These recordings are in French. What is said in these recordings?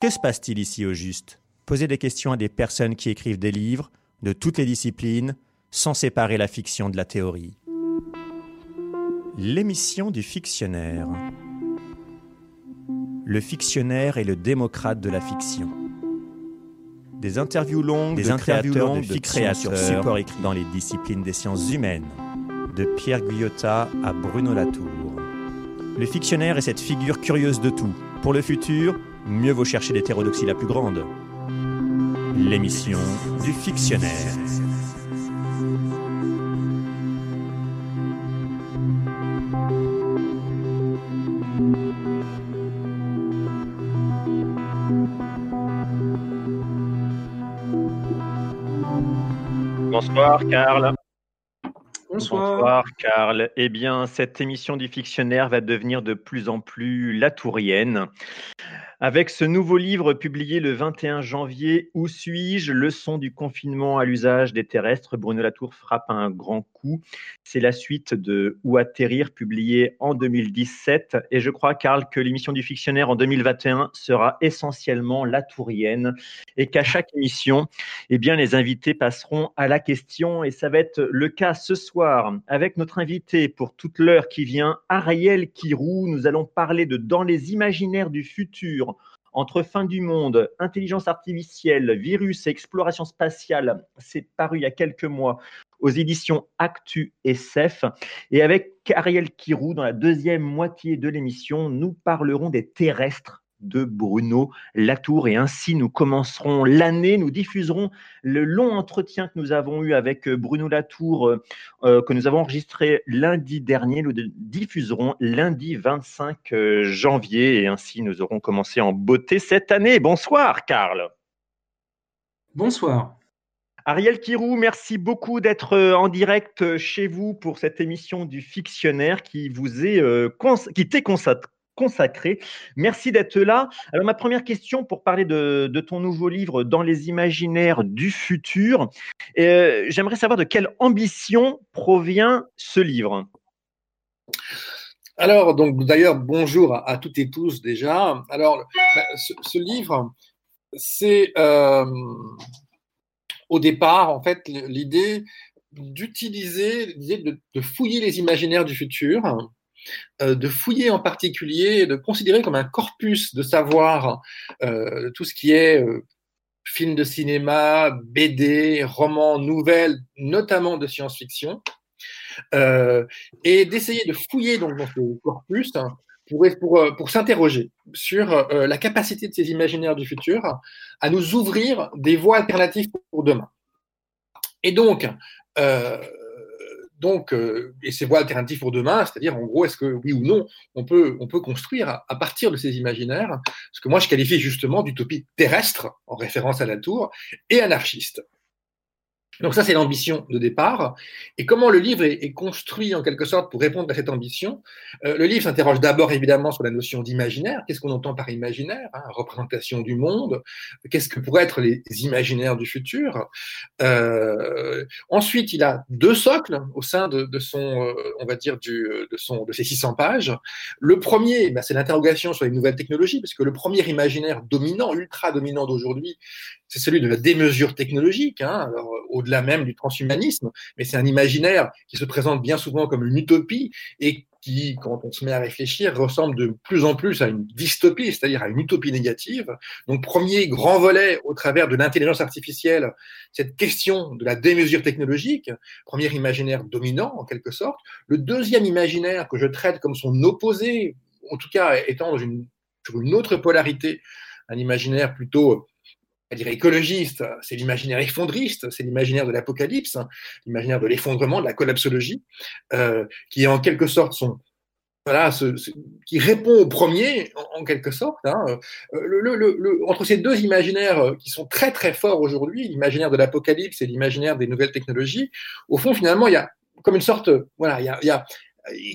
Que se passe-t-il ici au juste? Poser des questions à des personnes qui écrivent des livres, de toutes les disciplines, sans séparer la fiction de la théorie. L'émission du fictionnaire. Le fictionnaire est le démocrate de la fiction. Des interviews longues, des de interviews créateurs, longues de, de créateurs, support écrit dans les disciplines des sciences humaines, de Pierre Guyotat à Bruno Latour. Le fictionnaire est cette figure curieuse de tout. Pour le futur, mieux vaut chercher l'hétérodoxie la plus grande. L'émission du fictionnaire. Bonsoir Karl. Bonsoir. Bonsoir Karl. Eh bien, cette émission du fictionnaire va devenir de plus en plus latourienne. Avec ce nouveau livre publié le 21 janvier, Où suis-je? Leçon du confinement à l'usage des terrestres, Bruno Latour frappe un grand coup. C'est la suite de Où atterrir, publié en 2017. Et je crois, Karl, que l'émission du fictionnaire en 2021 sera essentiellement latourienne et qu'à chaque émission, eh bien, les invités passeront à la question. Et ça va être le cas ce soir avec notre invité pour toute l'heure qui vient, Ariel Kirou. Nous allons parler de Dans les imaginaires du futur entre fin du monde, intelligence artificielle, virus et exploration spatiale. C'est paru il y a quelques mois aux éditions Actu SF. Et avec Ariel Kirou, dans la deuxième moitié de l'émission, nous parlerons des terrestres de Bruno Latour. Et ainsi, nous commencerons l'année, nous diffuserons le long entretien que nous avons eu avec euh, Bruno Latour, euh, euh, que nous avons enregistré lundi dernier. Nous diffuserons lundi 25 janvier. Et ainsi, nous aurons commencé en beauté cette année. Bonsoir, Karl. Bonsoir. Ariel Kirou, merci beaucoup d'être en direct chez vous pour cette émission du fictionnaire qui vous est qui t'est consacrée consacré. Merci d'être là. Alors ma première question pour parler de, ton nouveau livre Dans les imaginaires du futur, euh, j'aimerais savoir de quelle ambition provient ce livre. Alors, donc d'ailleurs, bonjour à, toutes et tous déjà. Alors, bah, ce, livre, c'est euh, au départ, en fait, l'idée d'utiliser, l'idée de, fouiller les imaginaires du futur de fouiller en particulier, de considérer comme un corpus de savoir euh, tout ce qui est euh, film de cinéma, BD, romans, nouvelles, notamment de science-fiction, et d'essayer de fouiller donc, dans ce corpus pour, pour, pour s'interroger sur la capacité de ces imaginaires du futur à nous ouvrir des voies alternatives pour demain. Et donc, donc, euh, et ces voies alternatives pour demain, c'est-à-dire en gros, est-ce que oui ou non, on peut, on peut construire à, partir de ces imaginaires ce que moi je qualifie justement d'utopie terrestre, en référence à la tour, et anarchiste. Donc ça, c'est l'ambition de départ. Et comment le livre est, construit en quelque sorte pour répondre à cette ambition? Euh, Le livre s'interroge d'abord évidemment sur la notion d'imaginaire. Qu'est-ce qu'on entend par imaginaire hein, Représentation du monde. Qu'est-ce que pourraient être les imaginaires du futur? Euh, Ensuite, il a deux socles au sein de, son, euh, on va dire, de, son, de ses 600 pages. Le premier, ben, c'est l'interrogation sur les nouvelles technologies, parce que le premier imaginaire dominant, ultra dominant d'aujourd'hui, c'est celui de la démesure technologique, hein, alors au-delà même du transhumanisme, mais c'est un imaginaire qui se présente bien souvent comme une utopie et qui, quand on se met à réfléchir, ressemble de plus en plus à une dystopie, c'est-à-dire à une utopie négative. Donc, premier grand volet au travers de l'intelligence artificielle, cette question de la démesure technologique, premier imaginaire dominant en quelque sorte. Le deuxième imaginaire que je traite comme son opposé, en tout cas étant dans une, sur une autre polarité, un imaginaire plutôt dire écologiste, c'est l'imaginaire effondriste, c'est l'imaginaire de l'apocalypse, l'imaginaire de l'effondrement, de la collapsologie, euh, qui est en quelque sorte voilà, ce, qui répond au premier, en, quelque sorte. Hein. Euh, entre ces deux imaginaires euh, qui sont très très forts aujourd'hui, l'imaginaire de l'apocalypse et l'imaginaire des nouvelles technologies, au fond, finalement, il y a comme une sorte, voilà, il y a,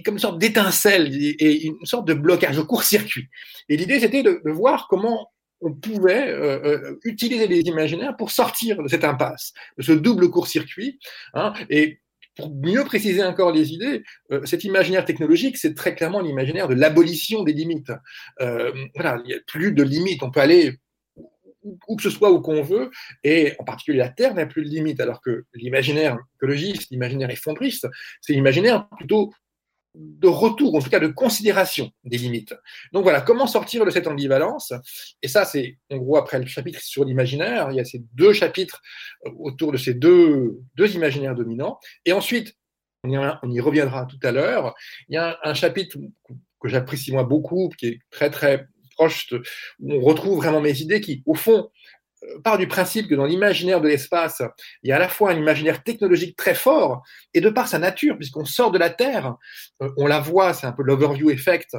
comme une sorte d'étincelle et une sorte de blocage, de court-circuit. Et l'idée, c'était de, voir comment on pouvait euh, euh, utiliser les imaginaires pour sortir de cette impasse, de ce double court-circuit. Hein, et pour mieux préciser encore les idées, euh, cet imaginaire technologique, c'est très clairement l'imaginaire de l'abolition des limites. voilà, il n'y a plus de limites. On peut aller où que ce soit où qu'on veut, et en particulier la Terre n'a plus de limite, alors que l'imaginaire écologiste, l'imaginaire effondriste, c'est l'imaginaire plutôt de retour, en tout cas de considération des limites. Donc voilà, comment sortir de cette ambivalence? Et ça, c'est en gros après le chapitre sur l'imaginaire, il y a ces deux chapitres euh, autour de ces deux, deux imaginaires dominants. Et ensuite, on y, reviendra tout à l'heure, il y a un, chapitre que j'apprécie moi beaucoup, qui est très très proche, où on retrouve vraiment mes idées qui, au fond, part du principe que dans l'imaginaire de l'espace, il y a à la fois un imaginaire technologique très fort, et de par sa nature, puisqu'on sort de la Terre, euh, on la voit, c'est un peu l'overview effect,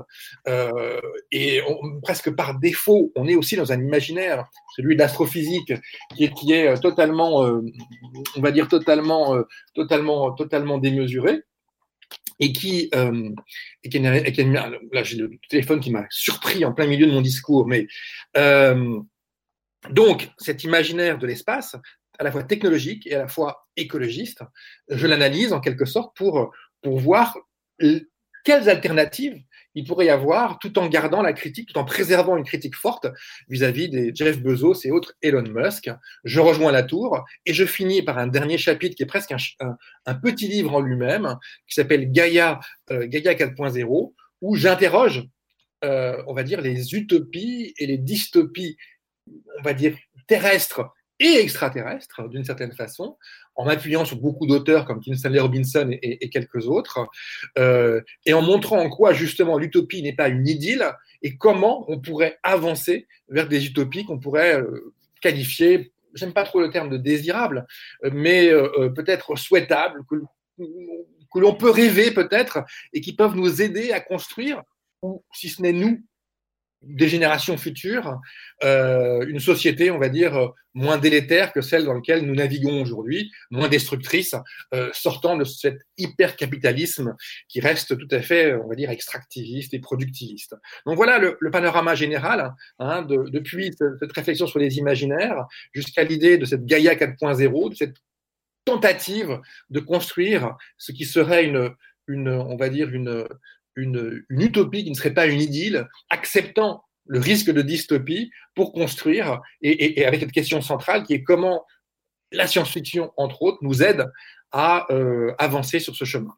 euh, et presque par défaut, on est aussi dans un imaginaire, celui de l'astrophysique, qui est, totalement, on va dire totalement, totalement, totalement démesuré et qui, euh, et qui, là j'ai le téléphone qui m'a surpris en plein milieu de mon discours, mais euh, donc cet imaginaire de l'espace, à la fois technologique et à la fois écologiste, je l'analyse en quelque sorte pour, pour voir quelles alternatives il pourrait y avoir tout en gardant la critique, tout en préservant une critique forte vis-à-vis des Jeff Bezos et autres Elon Musk. Je rejoins la tour et je finis par un dernier chapitre qui est presque un, petit livre en lui-même qui s'appelle Gaia, euh, Gaia 4.0 où j'interroge, euh, on va dire, les utopies et les dystopies, on va dire, terrestres et extraterrestres, d'une certaine façon, en m'appuyant sur beaucoup d'auteurs comme Kim Stanley Robinson et, quelques autres, euh, et en montrant en quoi justement l'utopie n'est pas une idylle et comment on pourrait avancer vers des utopies qu'on pourrait euh, qualifier, j'aime pas trop le terme de désirable, mais euh, peut-être souhaitable, que, que l'on peut rêver peut-être et qui peuvent nous aider à construire, ou si ce n'est nous, des générations futures, euh, une société, on va dire, moins délétère que celle dans laquelle nous naviguons aujourd'hui, moins destructrice, euh, sortant de cet hyper-capitalisme qui reste tout à fait, on va dire, extractiviste et productiviste. Donc voilà le, panorama général, hein, depuis cette réflexion sur les imaginaires jusqu'à l'idée de cette Gaïa 4.0, de cette tentative de construire ce qui serait une, une on va dire, une, une, utopie qui ne serait pas une idylle, acceptant le risque de dystopie pour construire, et, avec cette question centrale qui est comment la science-fiction, entre autres, nous aide à euh, avancer sur ce chemin.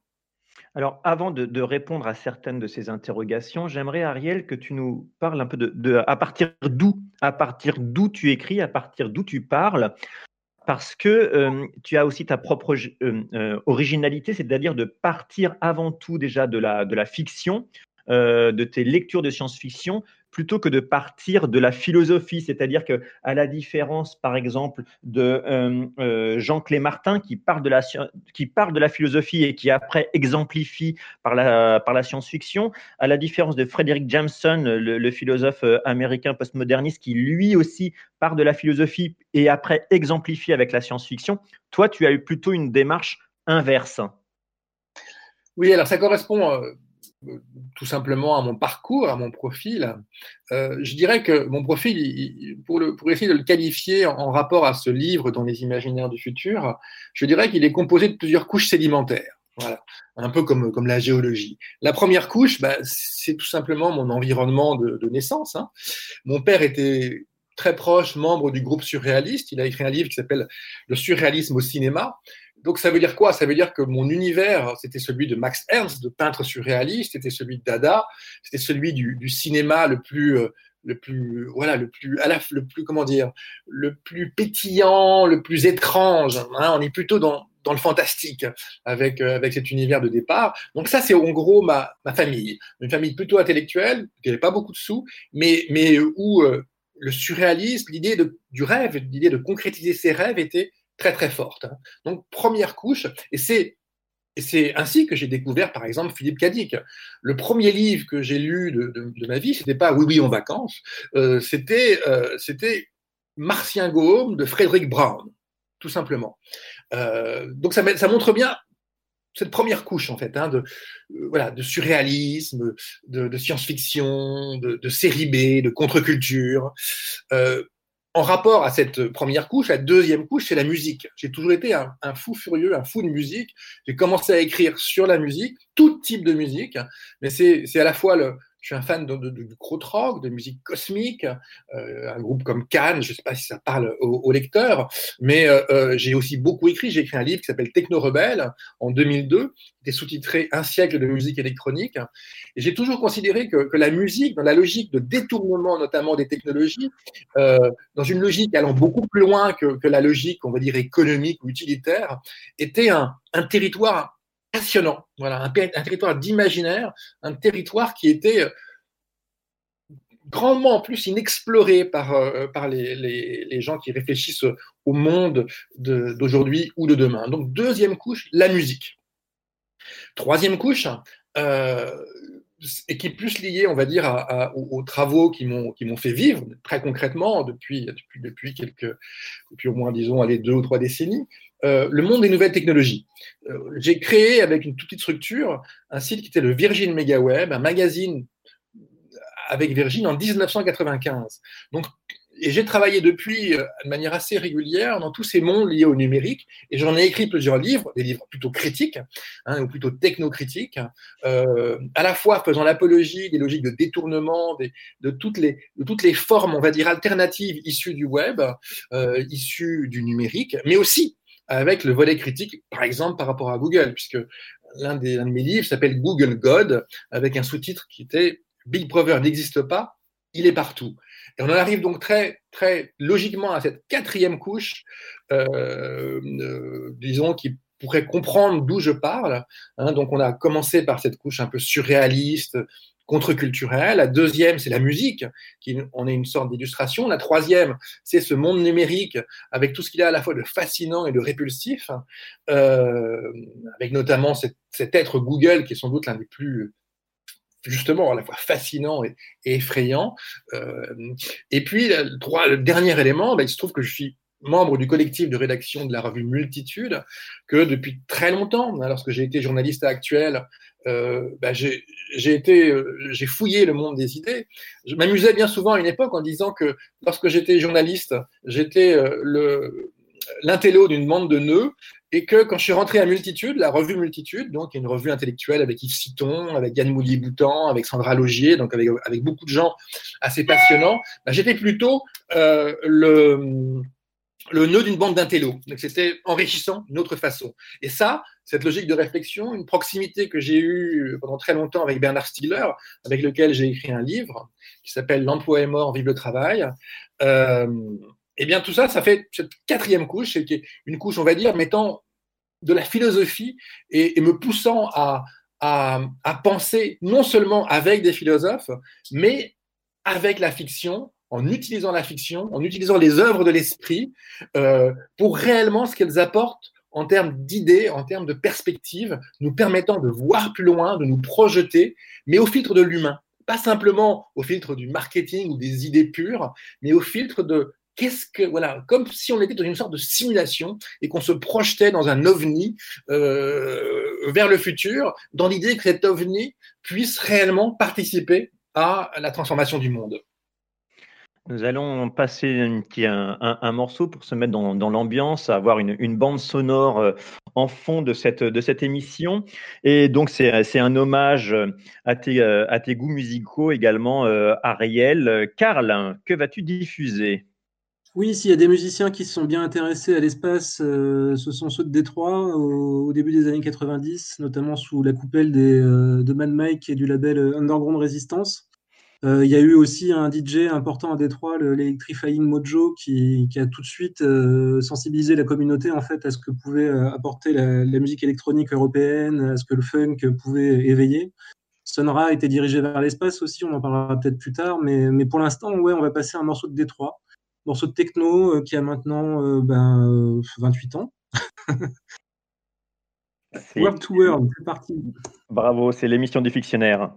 Alors, avant de, répondre à certaines de ces interrogations, j'aimerais, Ariel, que tu nous parles un peu de, à partir d'où, à partir d'où tu écris, à partir d'où tu parles, parce que tu as aussi ta propre originalité, c'est-à-dire de partir avant tout déjà de la fiction, de tes lectures de science-fiction, plutôt que de partir de la philosophie, c'est-à-dire que à la différence, par exemple, de euh, euh, Jean Clé Martin qui parle de la qui de la philosophie et qui après exemplifie par la par la science-fiction, à la différence de Frederick Jameson, le, philosophe euh, américain postmoderniste qui lui aussi part de la philosophie et après exemplifie avec la science-fiction, toi tu as eu plutôt une démarche inverse. Oui, alors ça correspond tout simplement à mon parcours, à mon profil, euh, je dirais que mon profil, pour, le, essayer de le qualifier en, rapport à ce livre dans les imaginaires du futur, je dirais qu'il est composé de plusieurs couches sédimentaires. Voilà, un peu comme, comme la géologie. La première couche, bah, c'est tout simplement mon environnement de, de naissance. Hein. Mon père était très proche membre du groupe surréaliste. Il a écrit un livre qui s'appelle Le surréalisme au cinéma. Donc ça veut dire quoi? Ça veut dire que mon univers, c'était celui de Max Ernst, de peintre surréaliste, c'était celui de Dada, c'était celui du, cinéma le plus, euh, le plus, voilà, le plus, le plus, comment dire, le plus pétillant, le plus étrange. Hein. on est plutôt dans, dans le fantastique avec, euh, avec cet univers de départ. Donc ça, c'est en gros ma, ma famille, une famille plutôt intellectuelle, qui n'avait pas beaucoup de sous, mais, mais où euh, le surréalisme, l'idée du rêve, l'idée de concrétiser ses rêves était très très forte. Hein. Donc première couche, et c'est c'est ainsi que j'ai découvert, par exemple, Philippe Cadic. Le premier livre que j'ai lu de, ma vie, c'était pas Oui, oui, en vacances, euh, c'était euh, Martien Gaume de Frédéric Brown, tout simplement. Euh, donc ça, ça montre bien cette première couche en fait, hein, de voilà, de surréalisme, de, de science-fiction, de, série B, de contre-culture en rapport à cette première couche, la deuxième couche, c'est la musique. J'ai toujours été un, fou furieux, un fou de musique. J'ai commencé à écrire sur la musique, tout type de musique, mais c'est à la fois je suis un fan de, de, de krautrock, de musique cosmique, euh, un groupe comme Cannes, je ne sais pas si ça parle aux, lecteurs, mais euh, euh, j'ai aussi beaucoup écrit. J'ai écrit un livre qui s'appelle Techno Rebelle en 2002, qui est sous-titré Un siècle de musique électronique. Et j'ai toujours considéré que, la musique, dans la logique de détournement notamment des technologies, dans une logique allant beaucoup plus loin que, la logique, on va dire, économique ou utilitaire, était un territoire passionnant, voilà, un, territoire d'imaginaire, un territoire qui était euh, grandement en plus inexploré par, euh, par les, les, les, gens qui réfléchissent au monde d'aujourd'hui ou de demain. Donc deuxième couche, la musique. Troisième couche, euh, et qui est plus liée, on va dire, à, aux, travaux qui m'ont fait vivre très concrètement depuis depuis depuis quelques depuis au moins disons allez deux ou trois décennies, euh, le monde des nouvelles technologies. Euh, j'ai créé avec une toute petite structure un site qui était le Virgin MegaWeb, un magazine avec Virgin en 1995. Donc, et j'ai travaillé depuis euh, de manière assez régulière dans tous ces mondes liés au numérique, et j'en ai écrit plusieurs livres, des livres plutôt critiques, hein, ou plutôt technocritiques, à la fois faisant l'apologie des logiques de détournement, de, toutes les, formes, on va dire, alternatives issues du web, issues du numérique, mais aussi avec le volet critique, par exemple par rapport à Google, puisque l'un de mes livres s'appelle Google God, avec un sous-titre qui était Big Brother n'existe pas, il est partout. Et on en arrive donc très, très logiquement à cette quatrième couche, euh, euh, disons, qui pourrait comprendre d'où je parle. Hein. donc on a commencé par cette couche un peu surréaliste, contre-culturel. La deuxième, c'est la musique, qui on est une sorte d'illustration. La troisième, c'est ce monde numérique avec tout ce qu'il a à la fois de fascinant et de répulsif, euh, avec notamment cet, être Google qui est sans doute l'un des plus justement à la fois fascinant et, effrayant. Euh, et puis, le dernier élément, ben, il se trouve que je suis membre du collectif de rédaction de la revue Multitude, que depuis très longtemps, hein, lorsque j'ai été journaliste actuel, euh, bah, j'ai été, euh, j'ai fouillé le monde des idées. Je m'amusais bien souvent à une époque en disant que lorsque j'étais journaliste, j'étais euh, le l'intello d'une bande de nœuds et que quand je suis rentré à Multitude, la revue Multitude, donc une revue intellectuelle avec Yves Citon, avec Yann Moulier-Boutan, avec Sandra Logier, donc avec, avec beaucoup de gens assez passionnants, bah, j'étais plutôt euh, le le nœud d'une bande d'intello. Donc c'était enrichissant d'une autre façon. Et ça, cette logique de réflexion, une proximité que j'ai eue pendant très longtemps avec Bernard Stiegler, avec lequel j'ai écrit un livre qui s'appelle L'emploi est mort, vive le travail. Euh, et eh bien tout ça, ça fait cette quatrième couche, qui est une couche, on va dire, mettant de la philosophie et, me poussant à penser non seulement avec des philosophes, mais avec la fiction, en utilisant la fiction, en utilisant les œuvres de l'esprit euh, pour réellement ce qu'elles apportent en termes d'idées, en termes de perspectives, nous permettant de voir plus loin, de nous projeter, mais au filtre de l'humain. Pas simplement au filtre du marketing ou des idées pures, mais au filtre de qu'est-ce que voilà, comme si on était dans une sorte de simulation et qu'on se projetait dans un ovni euh, vers le futur, dans l'idée que cet ovni puisse réellement participer à la transformation du monde. Nous allons passer un, morceau pour se mettre dans, l'ambiance, avoir une, bande sonore euh, en fond de cette, émission. Et donc, c'est un hommage à tes, euh, à tes goûts musicaux également, euh, Ariel. Karl, que vas-tu diffuser? Oui, s'il y a des musiciens qui se sont bien intéressés à l'espace, euh, ce sont ceux de Détroit au, début des années 90, notamment sous la coupelle euh, de Mad Mike et du label Underground Resistance. Euh, il y a eu aussi un DJ important à Détroit, l'Electrifying Mojo, qui, qui, a tout de suite euh, sensibilisé la communauté en fait à ce que pouvait euh, apporter la, la, musique électronique européenne, à ce que le funk pouvait éveiller. Sonra a été dirigé vers l'espace aussi, on en parlera peut-être plus tard, mais, mais pour l'instant, ouais, on va passer un morceau de Détroit, morceau de techno euh, qui a maintenant euh, ben, 28 ans. World to World, c'est parti. Bravo, c'est l'émission du fictionnaire.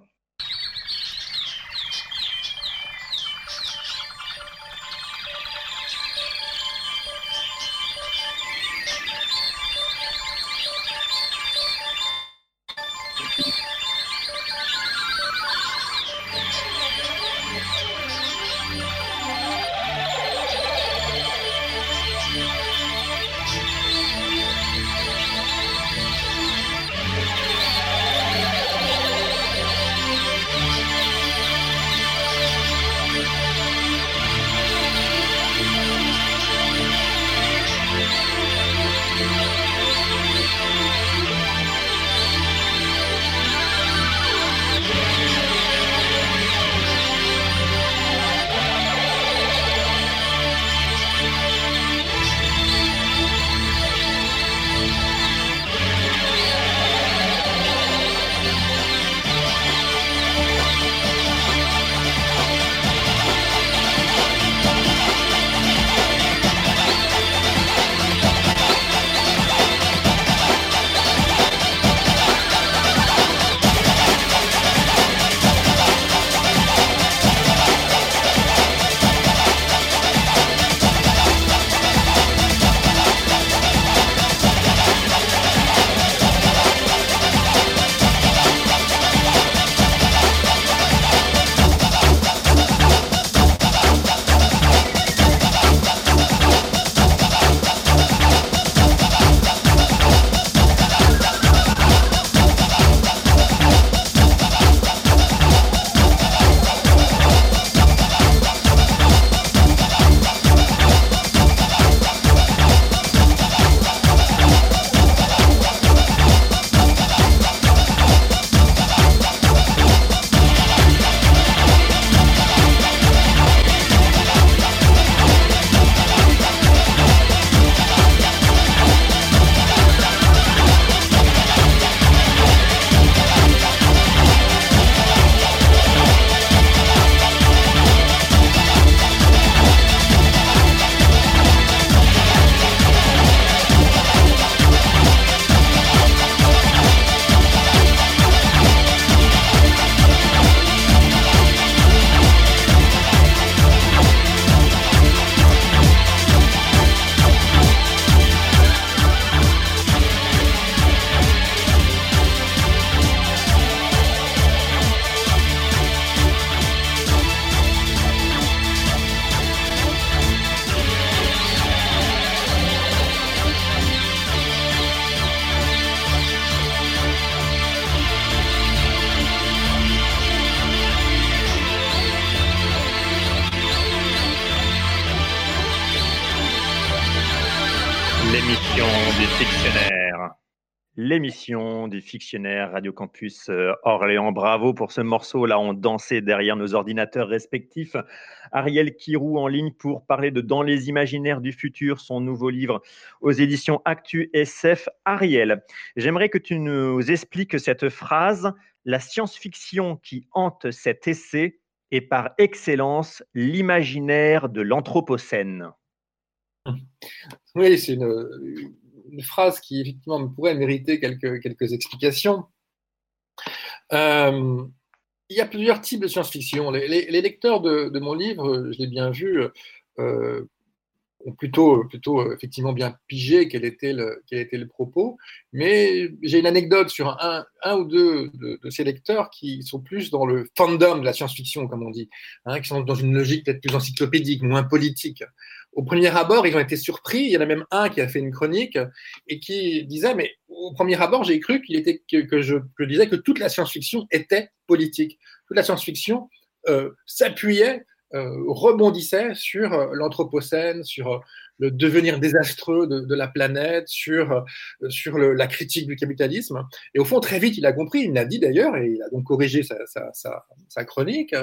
L'émission du fictionnaire Radio Campus euh, Orléans. Bravo pour ce morceau. Là, on dansait derrière nos ordinateurs respectifs. Ariel Kirou en ligne pour parler de Dans les imaginaires du futur, son nouveau livre aux éditions Actu SF. Ariel, j'aimerais que tu nous expliques cette phrase. La science-fiction qui hante cet essai est par excellence l'imaginaire de l'Anthropocène. Oui, c'est une, phrase qui effectivement pourrait mériter quelques, quelques explications. Euh, il y a plusieurs types de science-fiction. Les, lecteurs de, mon livre, je l'ai bien vu, euh, ont plutôt, plutôt effectivement bien pigé quel était le, quel était le propos. Mais j'ai une anecdote sur un, un ou deux de, ces lecteurs qui sont plus dans le fandom de la science-fiction, comme on dit, hein, qui sont dans une logique peut-être plus encyclopédique, moins politique au premier abord, ils ont été surpris. Il y en a même un qui a fait une chronique et qui disait, mais au premier abord, j'ai cru qu'il était que, je, disais que toute la science-fiction était politique. Toute la science-fiction euh, s'appuyait, euh, rebondissait sur euh, l'anthropocène, sur le devenir désastreux de, la planète, sur, sur la critique du capitalisme. Et au fond, très vite, il a compris, il l'a dit d'ailleurs, et il a donc corrigé sa, sa, sa chronique,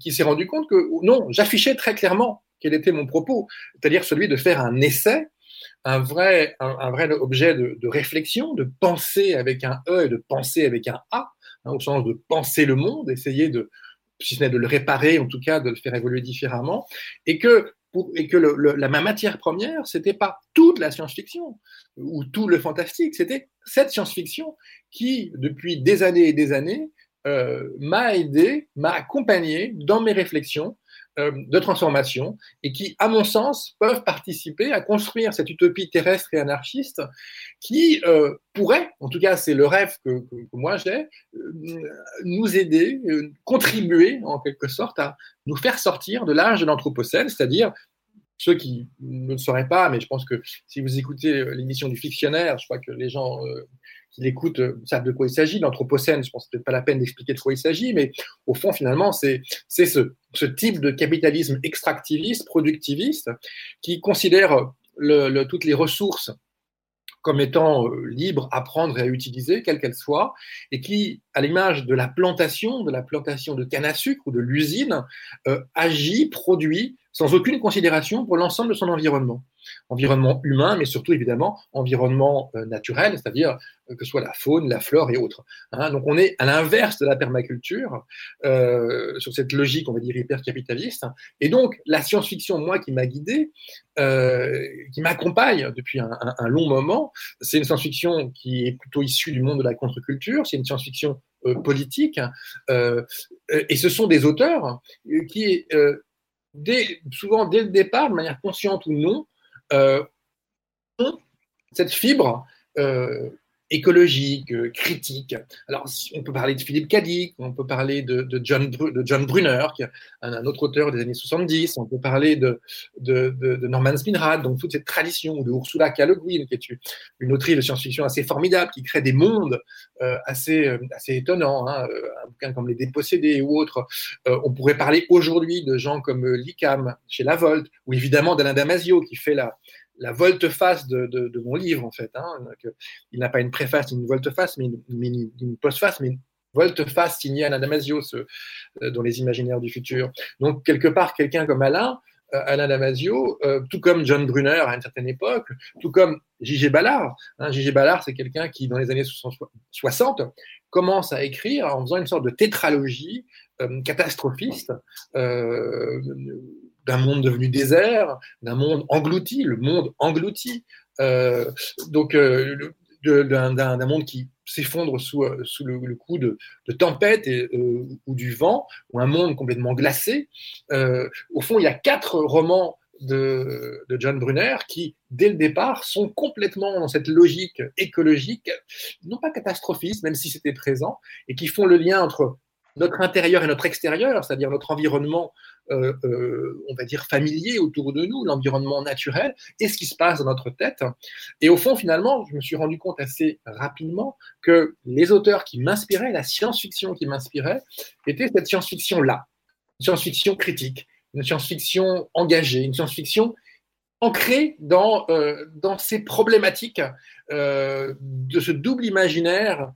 qui s'est rendu compte que non, j'affichais très clairement quel était mon propos, c'est-à-dire celui de faire un essai, un vrai, un, vrai objet de, réflexion, de penser avec un E et de penser avec un A, hein, au sens de penser le monde, essayer de, si ce n'est de le réparer, en tout cas de le faire évoluer différemment, et que et que la matière première, c'était pas toute la science-fiction ou tout le fantastique, c'était cette science-fiction qui, depuis des années et des années, euh, m'a aidé, m'a accompagné dans mes réflexions de transformation et qui, à mon sens, peuvent participer à construire cette utopie terrestre et anarchiste qui euh, pourrait, en tout cas c'est le rêve que, moi j'ai, euh, nous aider, contribuer en quelque sorte à nous faire sortir de l'âge de l'Anthropocène, c'est-à-dire ceux qui ne le sauraient pas, mais je pense que si vous écoutez l'émission du fictionnaire, je crois que les gens qui l'écoutent euh, savent de quoi il s'agit. L'Anthropocène, je pense que peut-être pas la peine d'expliquer de quoi il s'agit, mais au fond, finalement, c'est ce, type de capitalisme extractiviste, productiviste, qui considère toutes les ressources comme étant euh, libres à prendre et à utiliser, quelles qu'elles soient, et qui, à l'image de la plantation, de la plantation de canne à sucre ou de l'usine, euh, agit, produit sans aucune considération pour l'ensemble de son environnement environnement humain, mais surtout évidemment environnement euh, naturel, c'est-à-dire euh, que ce soit la faune, la flore et autres. Hein. donc on est à l'inverse de la permaculture, euh, sur cette logique, on va dire, hyper-capitaliste. Et donc la science-fiction, moi, qui m'a guidé, qui m'accompagne depuis un, long moment, c'est une science-fiction qui est plutôt issue du monde de la contre-culture, c'est une science-fiction politique, et ce sont des auteurs qui, souvent dès le départ, de manière consciente ou non, euh, cette fibre euh, écologique, euh, critique. Alors, on peut parler de Philippe Cadic, on peut parler de, John, Brunner, qui est un, autre auteur des années 70, on peut parler de, Norman Spinrad, donc toute cette tradition, ou de Ursula K. Le Guin, qui est une autrice de science-fiction assez formidable, qui crée des mondes assez, assez étonnants, hein, un bouquin comme Les Dépossédés ou autres. on pourrait parler aujourd'hui de gens comme Licam chez La Volte, ou évidemment d'Alain Damasio, qui fait la, la volte-face de, mon livre, en fait. Hein, il n'a pas une préface, une volte-face, mais une, une, post-face, mais une volte-face signée Alain Damasio euh, dans Les Imaginaires du futur. Donc, quelque part, quelqu'un comme Alain, euh, Alain Damasio, euh, tout comme John Brunner à une certaine époque, tout comme J.G. Ballard. Hein, J.G. Ballard, c'est quelqu'un qui, dans les années 60, commence à écrire en faisant une sorte de tétralogie catastrophiste d'un monde devenu désert, d'un monde englouti, le monde englouti, euh, donc euh, d'un monde qui s'effondre sous, euh, sous le, coup de, de tempête et, ou du vent, ou un monde complètement glacé. au fond, il y a quatre romans de, de, John Brunner qui, dès le départ, sont complètement dans cette logique écologique, non pas catastrophiste, même si c'était présent, et qui font le lien entre notre intérieur et notre extérieur, c'est-à-dire notre environnement, euh, euh, on va dire, familier autour de nous, l'environnement naturel, et ce qui se passe dans notre tête. Et au fond, finalement, je me suis rendu compte assez rapidement que les auteurs qui m'inspiraient, la science-fiction qui m'inspirait, était cette science-fiction-là, une science-fiction critique, une science-fiction engagée, une science-fiction ancré dans, dans ces problématiques de ce double imaginaire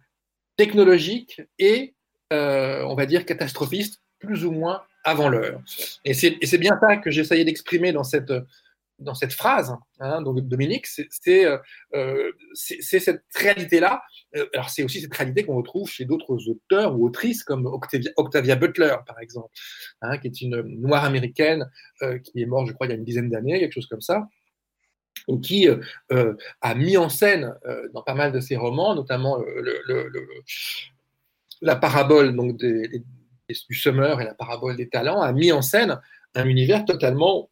technologique et, on va dire, catastrophiste, plus ou moins avant l'heure. Et c'est bien ça que j'essayais d'exprimer dans cette, phrase, hein, donc Dominique, euh, euh, c'est cette réalité-là. Euh, alors c'est aussi cette réalité qu'on retrouve chez d'autres auteurs ou autrices comme Octavia, Butler, par exemple, hein, qui est une noire américaine qui est morte, je crois, il y a une dizaine d'années, quelque chose comme ça, et qui a mis en scène dans pas mal de ses romans, notamment le, la parabole donc du Summer et la parabole des talents, a mis en scène un univers totalement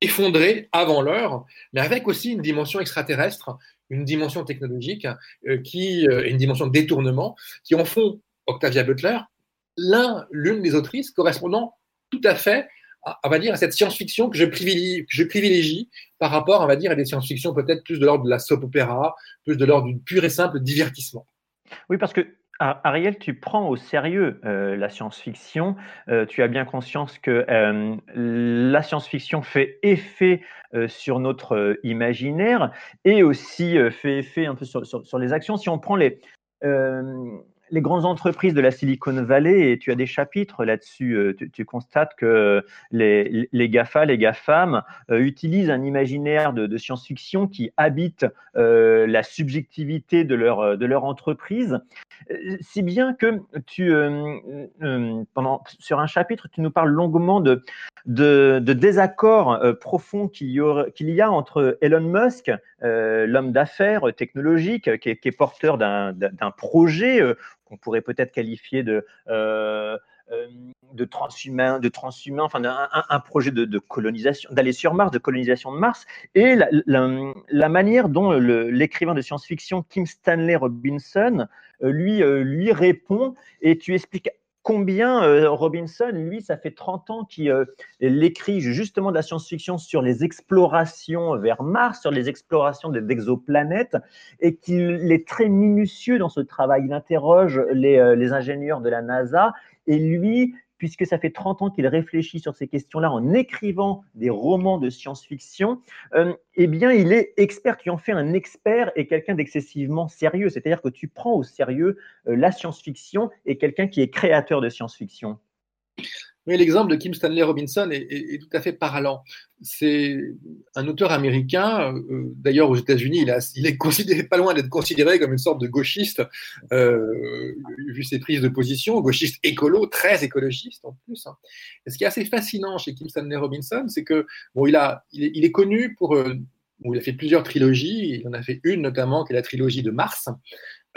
effondré avant l'heure, mais avec aussi une dimension extraterrestre, une dimension technologique euh, qui, euh, une dimension de détournement qui en font Octavia Butler l'un, l'une des autrices correspondant tout à fait à, dire, à cette science-fiction que je privilégie, je privilégie par rapport, on dire, à des science-fiction peut-être plus de l'ordre de la soap opéra, plus de l'ordre du pur et simple divertissement. Oui, parce que Ariel, tu prends au sérieux euh, la science-fiction. Euh, tu as bien conscience que euh, la science-fiction fait effet sur notre imaginaire et aussi fait effet un peu sur, sur, les actions. Si on prend les, les grandes entreprises de la Silicon Valley, et tu as des chapitres là-dessus, euh, tu, constates que les, GAFA, les GAFAM, euh, utilisent un imaginaire de, science-fiction qui habite euh, la subjectivité de leur, de entreprise, si bien que tu, pendant, sur un chapitre, tu nous parles longuement de, de, désaccords profonds qu'il y, a entre Elon Musk, l'homme d'affaires technologique, qui est porteur d'un projet qu'on pourrait peut-être qualifier de, euh, euh, de transhumain, de transhumain, enfin un, projet de, colonisation, d'aller sur Mars, de colonisation de Mars, et la, manière dont l'écrivain de science-fiction Kim Stanley Robinson euh, lui, lui répond, et tu expliques combien euh, Robinson, lui, ça fait 30 ans qu'il euh, écrit justement de la science-fiction sur les explorations vers Mars, sur les explorations des exoplanètes, et qu'il est très minutieux dans ce travail. Il interroge les, euh, les ingénieurs de la NASA, et lui, puisque ça fait 30 ans qu'il réfléchit sur ces questions-là en écrivant des romans de science-fiction, euh, eh bien, il est expert, tu en fais un expert et quelqu'un d'excessivement sérieux. C'est-à-dire que tu prends au sérieux euh, la science-fiction et quelqu'un qui est créateur de science-fiction. L'exemple de Kim Stanley Robinson est, tout à fait parlant. C'est un auteur américain, euh, d'ailleurs aux États-Unis, il, il, est considéré pas loin d'être considéré comme une sorte de gauchiste, euh, vu ses prises de position, gauchiste écolo, très écologiste en plus. Hein. Ce qui est assez fascinant chez Kim Stanley Robinson, c'est que bon, il, est, connu pour euh, il a fait plusieurs trilogies. Il en a fait une notamment, qui est la trilogie de Mars,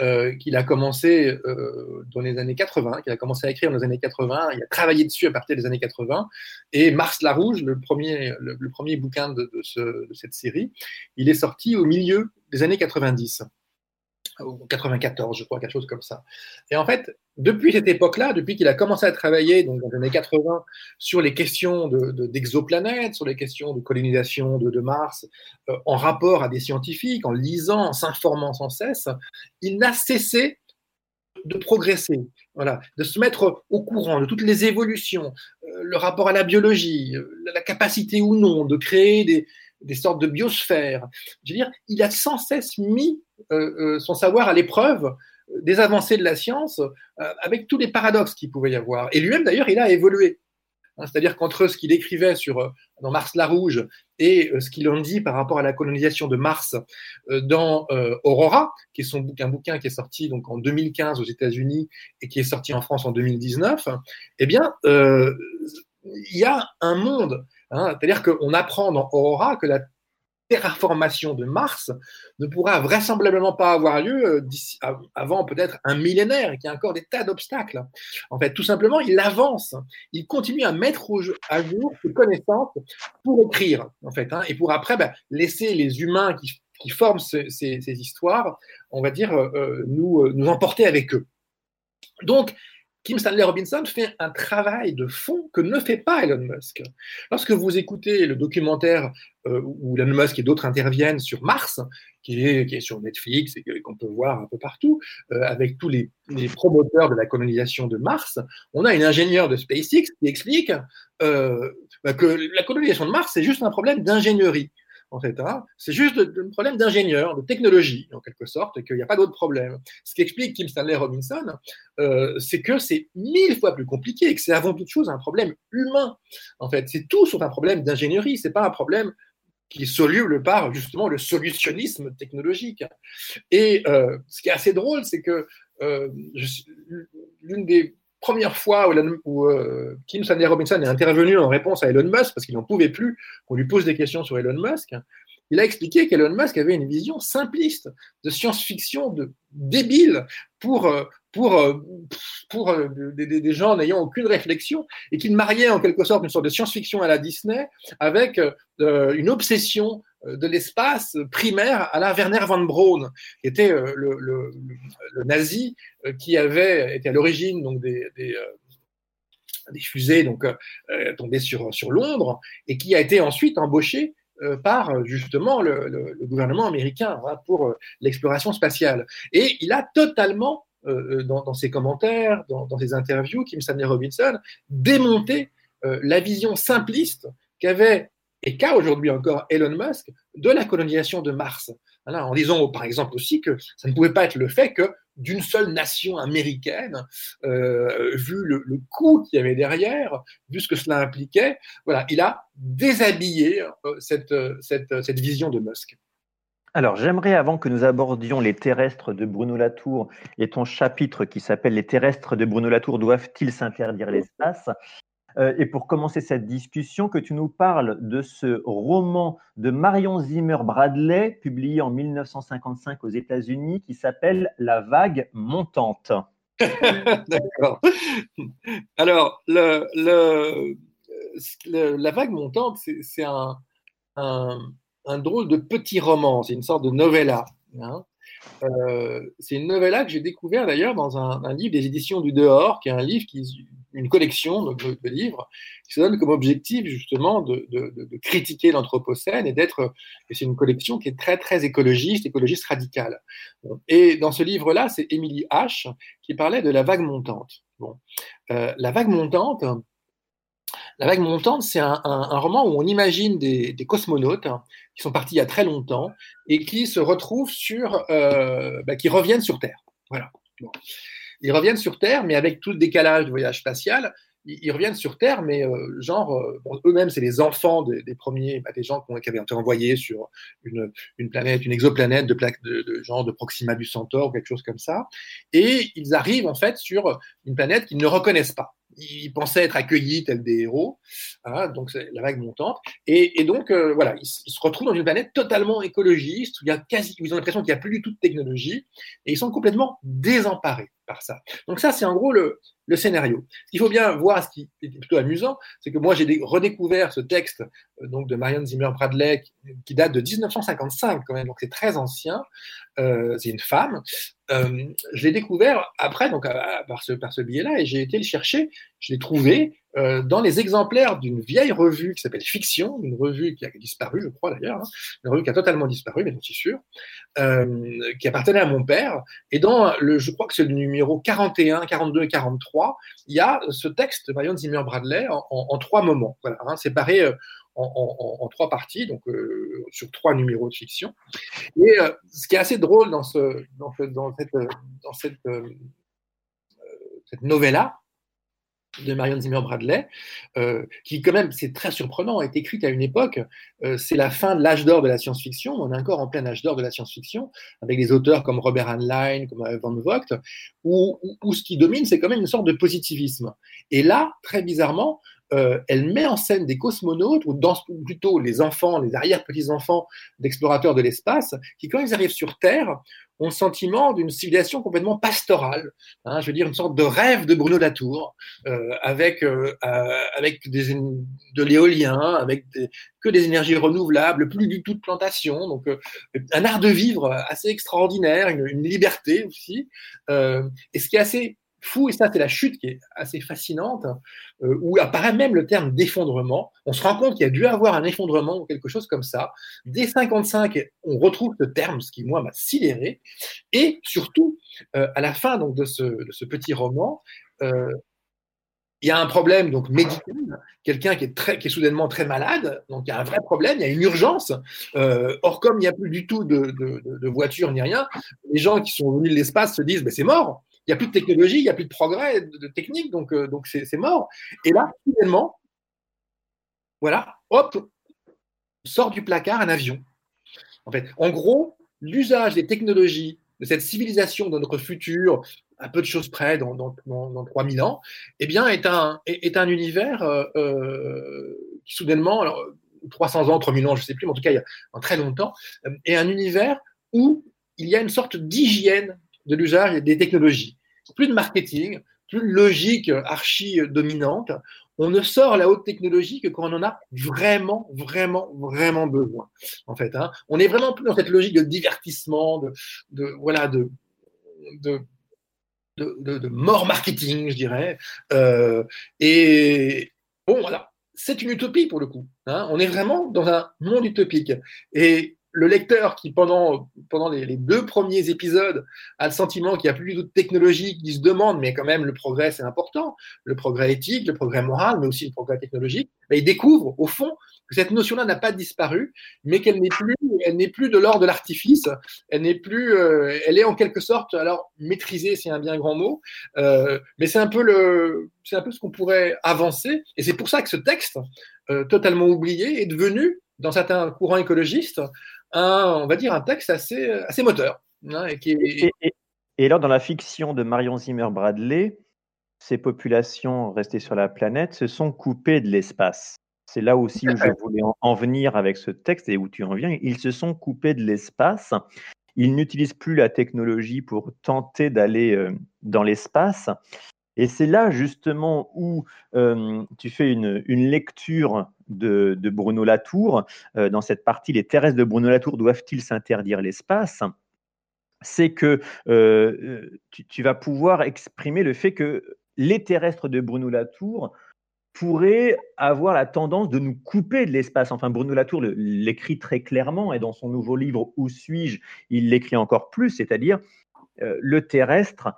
euh, qu'il a commencé euh, dans les années 80, qu'il a commencé à écrire dans les années 80, il a travaillé dessus à partir des années 80, et Mars la Rouge, le premier, le, premier bouquin de, de, cette série, il est sorti au milieu des années 90. 94, je crois, quelque chose comme ça. Et en fait, depuis cette époque-là, depuis qu'il a commencé à travailler donc, dans les années 80 sur les questions d'exoplanètes, de, sur les questions de colonisation de, Mars, euh, en rapport à des scientifiques, en lisant, en s'informant sans cesse, il n'a cessé de progresser, voilà, de se mettre au courant de toutes les évolutions, euh, le rapport à la biologie, euh, la capacité ou non de créer des, des sortes de biosphères. Je veux dire, il a sans cesse mis son savoir à l'épreuve euh, des avancées de la science avec tous les paradoxes qu'il pouvait y avoir. Et lui-même, d'ailleurs, il a évolué. Hein, c'est-à-dire qu'entre ce qu'il écrivait sur, dans Mars la Rouge et ce qu'il en dit par rapport à la colonisation de Mars dans Aurora, qui est son bouquin, bouquin qui est sorti donc en 2015 aux États-Unis et qui est sorti en France en 2019, eh bien, il y a un monde Hein, c'est-à-dire qu'on apprend dans Aurora que la terraformation de Mars ne pourra vraisemblablement pas avoir lieu euh, avant peut-être un millénaire y a encore des tas d'obstacles. En fait, tout simplement, il avance, il continue à mettre à jour ses connaissances pour écrire, en fait, hein, et pour après ben, laisser les humains qui, forment ces, histoires, on va dire, euh, euh, nous, nous emporter avec eux. Donc, Kim Stanley Robinson fait un travail de fond que ne fait pas Elon Musk. Lorsque vous écoutez le documentaire euh, où Elon Musk et d'autres interviennent sur Mars, qui est, sur Netflix et qu'on peut voir un peu partout, euh, avec tous les, promoteurs de la colonisation de Mars, on a une ingénieure de SpaceX qui explique euh, bah, que la colonisation de Mars, c'est juste un problème d'ingénierie. C'est juste un problème d'ingénieur, de technologie, en quelque sorte, qu'il n'y a pas d'autre problème. Ce qui explique Kim Stanley Robinson, euh, c'est que c'est mille fois plus compliqué et que c'est avant toute chose un problème humain. En fait, c'est tout sauf un problème d'ingénierie. C'est pas un problème qui est soluble par justement le solutionnisme technologique. Et euh, ce qui est assez drôle, c'est que euh, l'une des premières fois où, euh, Kim Stanley Robinson est intervenu en réponse à Elon Musk, parce qu'il n'en pouvait plus qu'on lui pose des questions sur Elon Musk, il a expliqué qu'Elon Musk avait une vision simpliste de science-fiction de débile pour, euh, pour, euh, pour des, gens n'ayant aucune réflexion et qu'il mariait en quelque sorte une sorte de science-fiction à la Disney avec une obsession de l'espace primaire à la Werner von Braun, qui était le, le, nazi qui avait été à l'origine donc des, des fusées donc tombées sur sur Londres et qui a été ensuite embauché euh, par euh, justement le, gouvernement américain hein, pour euh, l'exploration spatiale. Et il a totalement, dans, ses commentaires, dans, ses interviews, Kim Stanley Robinson, démonté la vision simpliste qu'avait et qu'a aujourd'hui encore Elon Musk de la colonisation de Mars? en disant par exemple aussi que ça ne pouvait pas être le fait que d'une seule nation américaine, euh, vu le, coût qu'il y avait derrière, vu ce que cela impliquait, voilà, il a déshabillé euh, cette, cette, cette vision de Musk. Alors, j'aimerais, avant que nous abordions les terrestres de Bruno Latour et ton chapitre qui s'appelle Les terrestres de Bruno Latour doivent-ils s'interdire l'espace euh, et pour commencer cette discussion, que tu nous parles de ce roman de Marion Zimmer Bradley, publié en 1955 aux États-Unis, qui s'appelle La vague montante. D'accord. Alors, la vague montante, c'est un, drôle de petit roman, c'est une sorte de novella. Hein. Euh, c'est une novella que j'ai découvert d'ailleurs dans un, livre des éditions du Dehors, qui est un livre qui une collection de, livres qui se donne comme objectif justement de, critiquer l'anthropocène et d'être. Et c'est une collection qui est très très écologiste, écologiste radicale. Et dans ce livre-là, c'est Émilie H qui parlait de la vague montante. Bon, euh, la vague montante. La vague montante, c'est un, roman où on imagine des, cosmonautes qui sont partis il y a très longtemps et qui se retrouvent sur, euh, bah, qui reviennent sur Terre. Voilà. Ils reviennent sur Terre, mais avec tout le décalage du voyage spatial, ils, reviennent sur Terre, mais euh, genre, euh, eux-mêmes, c'est les enfants des, premiers, bah, des gens qui, avaient été envoyés sur une, planète, une exoplanète de, de, de, genre de Proxima du Centaure, ou quelque chose comme ça. Et ils arrivent en fait sur une planète qu'ils ne reconnaissent pas ils pensaient être accueillis tels des héros, hein, donc c'est la vague montante. Et, donc, euh, voilà, ils, se retrouvent dans une planète totalement écologiste, où il y a quasi, ils ont l'impression qu'il n'y a plus du tout de technologie, et ils sont complètement désemparés par ça. Donc ça, c'est en gros le, le scénario. Il faut bien voir ce qui est plutôt amusant, c'est que moi j'ai redécouvert ce texte euh, donc de Marianne Zimmer Bradley qui, date de 1955 quand même, donc c'est très ancien. Euh, c'est une femme. Euh, je l'ai découvert après donc par ce biais-là et j'ai été le chercher. Je l'ai trouvé euh, dans les exemplaires d'une vieille revue qui s'appelle Fiction, une revue qui a disparu, je crois d'ailleurs, hein, une revue qui a totalement disparu, mais j'en suis sûr, qui appartenait à mon père. Et dans le, je crois que c'est le numéro 41, 42 et 43, il y a ce texte de Marion Zimmer Bradley en, trois moments, voilà, hein, séparé euh, en, trois parties, donc euh, sur trois numéros de fiction. Et euh, ce qui est assez drôle dans, ce, dans, dans cette, dans cette, cette novella, de Marion Zimmer Bradley, euh, qui quand même, c'est très surprenant, été écrite à une époque, euh, c'est la fin de l'âge d'or de la science-fiction, on est encore en plein âge d'or de la science-fiction, avec des auteurs comme Robert Heinlein, comme euh, Van Vogt, où, ce qui domine, c'est quand même une sorte de positivisme. Et là, très bizarrement, elle met en scène des cosmonautes, ou dans, plutôt les enfants, les arrière-petits-enfants d'explorateurs de l'espace, qui quand ils arrivent sur Terre, ont le sentiment d'une civilisation complètement pastorale, hein, je veux dire une sorte de rêve de Bruno Latour, euh, avec, euh, euh, avec des, de l'éolien, avec que des énergies renouvelables, plus du tout de plantation, donc un art de vivre assez extraordinaire, une, une liberté aussi. et ce qui est assez fou, et ça c'est la chute qui est assez fascinante, euh, où apparaît même le terme d'effondrement. On se rend compte qu'il y a dû avoir un effondrement ou quelque chose comme ça. Dès 55, on retrouve ce terme, ce qui moi m'a sidéré. Et surtout, euh, à la fin donc, de, ce, petit roman, euh, il y a un problème donc médical, quelqu'un qui est très, qui est soudainement très malade, donc il y a un vrai problème, il y a une urgence. Or comme il n'y a plus du tout de, de, ni rien, les gens qui sont venus de l'espace se disent, ben, c'est mort. Il n'y a plus de technologie, il n'y a plus de progrès de, technique, donc euh, donc c'est mort. Et là, soudainement, voilà, hop, sort du placard un avion. En fait, en gros, l'usage des technologies de cette civilisation de notre futur, à peu de choses près dans, dans, dans, 3000 ans, eh bien, est un, est, un univers euh, euh, qui soudainement, alors, 300 ans, 3000 ans, je ne sais plus, mais en tout cas, il y a un très longtemps, euh, est un univers où il y a une sorte d'hygiène de l'usage des technologies. Plus de marketing, plus de logique archi dominante. On ne sort la haute technologie que quand on en a vraiment, vraiment, vraiment besoin. En fait, hein. on est vraiment plus dans cette logique de divertissement, de, de voilà, de, de de, mort marketing, je dirais. Euh, et bon, voilà, c'est une utopie pour le coup. Hein. On est vraiment dans un monde utopique. Et le lecteur qui, pendant, pendant les, deux premiers épisodes, a le sentiment qu'il n'y a plus du tout de technologie, qui se demande, mais quand même, le progrès, c'est important, le progrès éthique, le progrès moral, mais aussi le progrès technologique, il découvre, au fond, que cette notion-là n'a pas disparu, mais qu'elle n'est plus, elle n'est plus de l'ordre de l'artifice, elle n'est plus, euh, elle est en quelque sorte, alors maîtrisée, c'est un bien grand mot, euh, mais c'est un peu le, c'est un peu ce qu'on pourrait avancer, et c'est pour ça que ce texte, euh, totalement oublié, est devenu, dans certains courants écologistes, un, on va dire, un texte assez, assez moteur. Hein, et, qui et, alors, dans la fiction de Marion Zimmer Bradley, ces populations restées sur la planète se sont coupées de l'espace. C'est là aussi où je voulais en, venir avec ce texte et où tu en viens. Ils se sont coupés de l'espace. Ils n'utilisent plus la technologie pour tenter d'aller euh, dans l'espace. Et c'est là justement où tu fais une, lecture de, Bruno Latour. Dans cette partie, les terrestres de Bruno Latour doivent-ils s'interdire l'espace? C'est que tu, vas pouvoir exprimer le fait que les terrestres de Bruno Latour pourraient avoir la tendance de nous couper de l'espace. Enfin, Bruno Latour l'écrit très clairement et dans son nouveau livre Où suis-je? Il l'écrit encore plus, c'est-à-dire le terrestre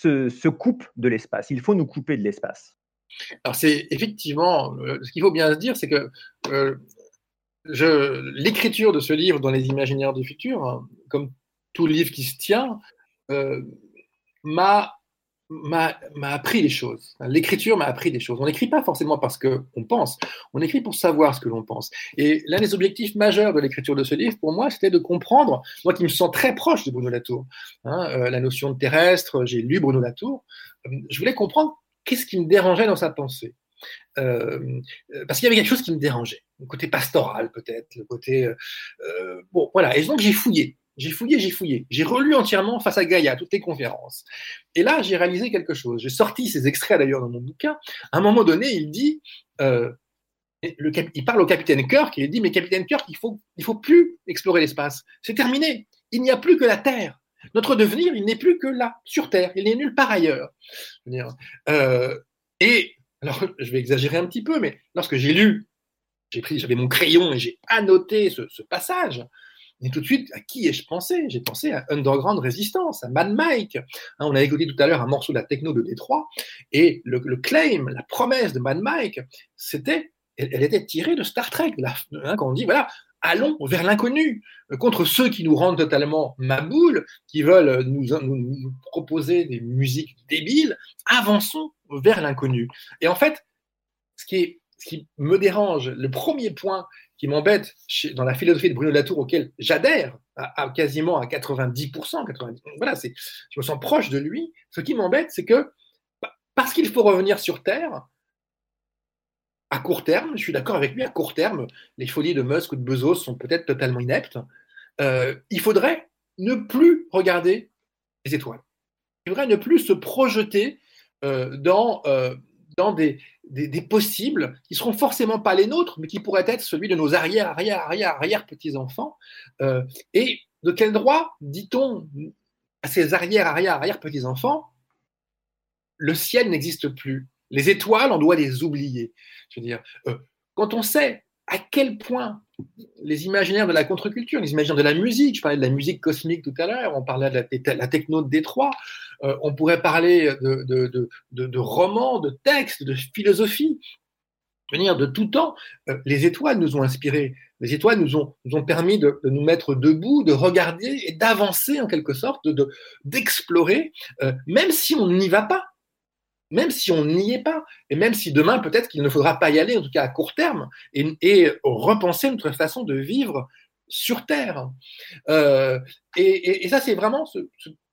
se, coupe de l'espace. Il faut nous couper de l'espace. Alors c'est effectivement, euh, ce qu'il faut bien se dire, c'est que euh, l'écriture de ce livre dans les imaginaires du futur, hein, comme tout livre qui se tient, euh, m'a m'a appris des choses. L'écriture m'a appris des choses. On n'écrit pas forcément parce qu'on pense, on écrit pour savoir ce que l'on pense. Et l'un des objectifs majeurs de l'écriture de ce livre, pour moi, c'était de comprendre, moi qui me sens très proche de Bruno Latour, hein, euh, la notion de terrestre, j'ai lu Bruno Latour, euh, je voulais comprendre qu'est-ce qui me dérangeait dans sa pensée. Euh, parce qu'il y avait quelque chose qui me dérangeait, le côté pastoral peut-être, le côté... bon, voilà, et donc j'ai fouillé. J'ai fouillé, j'ai fouillé. J'ai relu entièrement face à Gaïa toutes les conférences. Et là, j'ai réalisé quelque chose. J'ai sorti ces extraits d'ailleurs dans mon bouquin. À un moment donné, il dit, euh, il parle au capitaine Kirk il dit, mais capitaine Kirk, il faut, il faut plus explorer l'espace. C'est terminé. Il n'y a plus que la Terre. Notre devenir, il n'est plus que là, sur Terre. Il n'est nulle part ailleurs. Euh, et alors, je vais exagérer un petit peu, mais lorsque j'ai lu, j'avais mon crayon et j'ai annoté ce passage. Et tout de suite, à qui ai-je pensé? J'ai pensé à Underground Resistance, à Mad Mike. Hein, on a écouté tout à l'heure un morceau de la techno de Détroit, et le, claim, la promesse de Mad Mike, c'était, elle, était tirée de Star Trek, hein, quand on dit, voilà, allons vers l'inconnu, euh, contre ceux qui nous rendent totalement maboules, qui veulent nous, nous proposer des musiques débiles, avançons vers l'inconnu. Et en fait, ce qui me dérange, le premier point qui m'embête dans la philosophie de Bruno Latour, auquel j'adhère à, quasiment à 90%, 90, voilà, je me sens proche de lui. Ce qui m'embête, c'est que bah, parce qu'il faut revenir sur Terre, à court terme, je suis d'accord avec lui, à court terme, les folies de Musk ou de Bezos sont peut-être totalement ineptes. Euh, il faudrait ne plus regarder les étoiles. Il faudrait ne plus se projeter euh, dans, euh, dans des, des, possibles qui seront forcément pas les nôtres, mais qui pourraient être celui de nos arrière, arrière, arrière, arrière petits-enfants. Euh, et de quel droit dit-on à ces arrière, arrière, arrière petits-enfants le ciel n'existe plus. Les étoiles, on doit les oublier. Je veux dire, euh, quand on sait à quel point les imaginaires de la contre-culture, les imaginaires de la musique, je parlais de la musique cosmique tout à l'heure, on parlait de la, techno de Détroit, euh, on pourrait parler de, romans, de textes, de philosophie. Venir de tout temps, euh, les étoiles nous ont inspirés, les étoiles nous ont, permis de, nous mettre debout, de regarder et d'avancer en quelque sorte, d'explorer, euh, même si on n'y va pas même si on n'y est pas, et même si demain peut-être qu'il ne faudra pas y aller, en tout cas à court terme, et, repenser notre façon de vivre sur Terre. Euh, et, ça, c'est vraiment ce,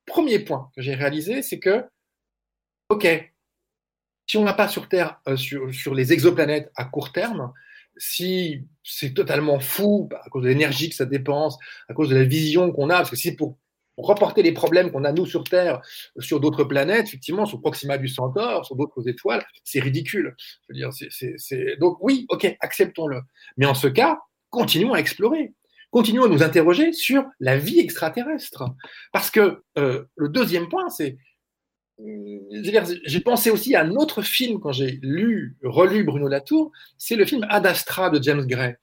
premier point que j'ai réalisé, c'est que, OK, si on n'a pas sur Terre, euh, sur, les exoplanètes à court terme, si c'est totalement fou à cause de l'énergie que ça dépense, à cause de la vision qu'on a, parce que si pour reporter les problèmes qu'on a nous sur Terre sur d'autres planètes, effectivement, sur Proxima du Centaure, sur d'autres étoiles, c'est ridicule. Je veux dire, c'est, Donc oui, ok, acceptons-le. Mais en ce cas, continuons à explorer. Continuons à nous interroger sur la vie extraterrestre. Parce que euh, le deuxième point, c'est j'ai pensé aussi à un autre film quand j'ai lu, relu Bruno Latour, c'est le film Ad Astra de James Gray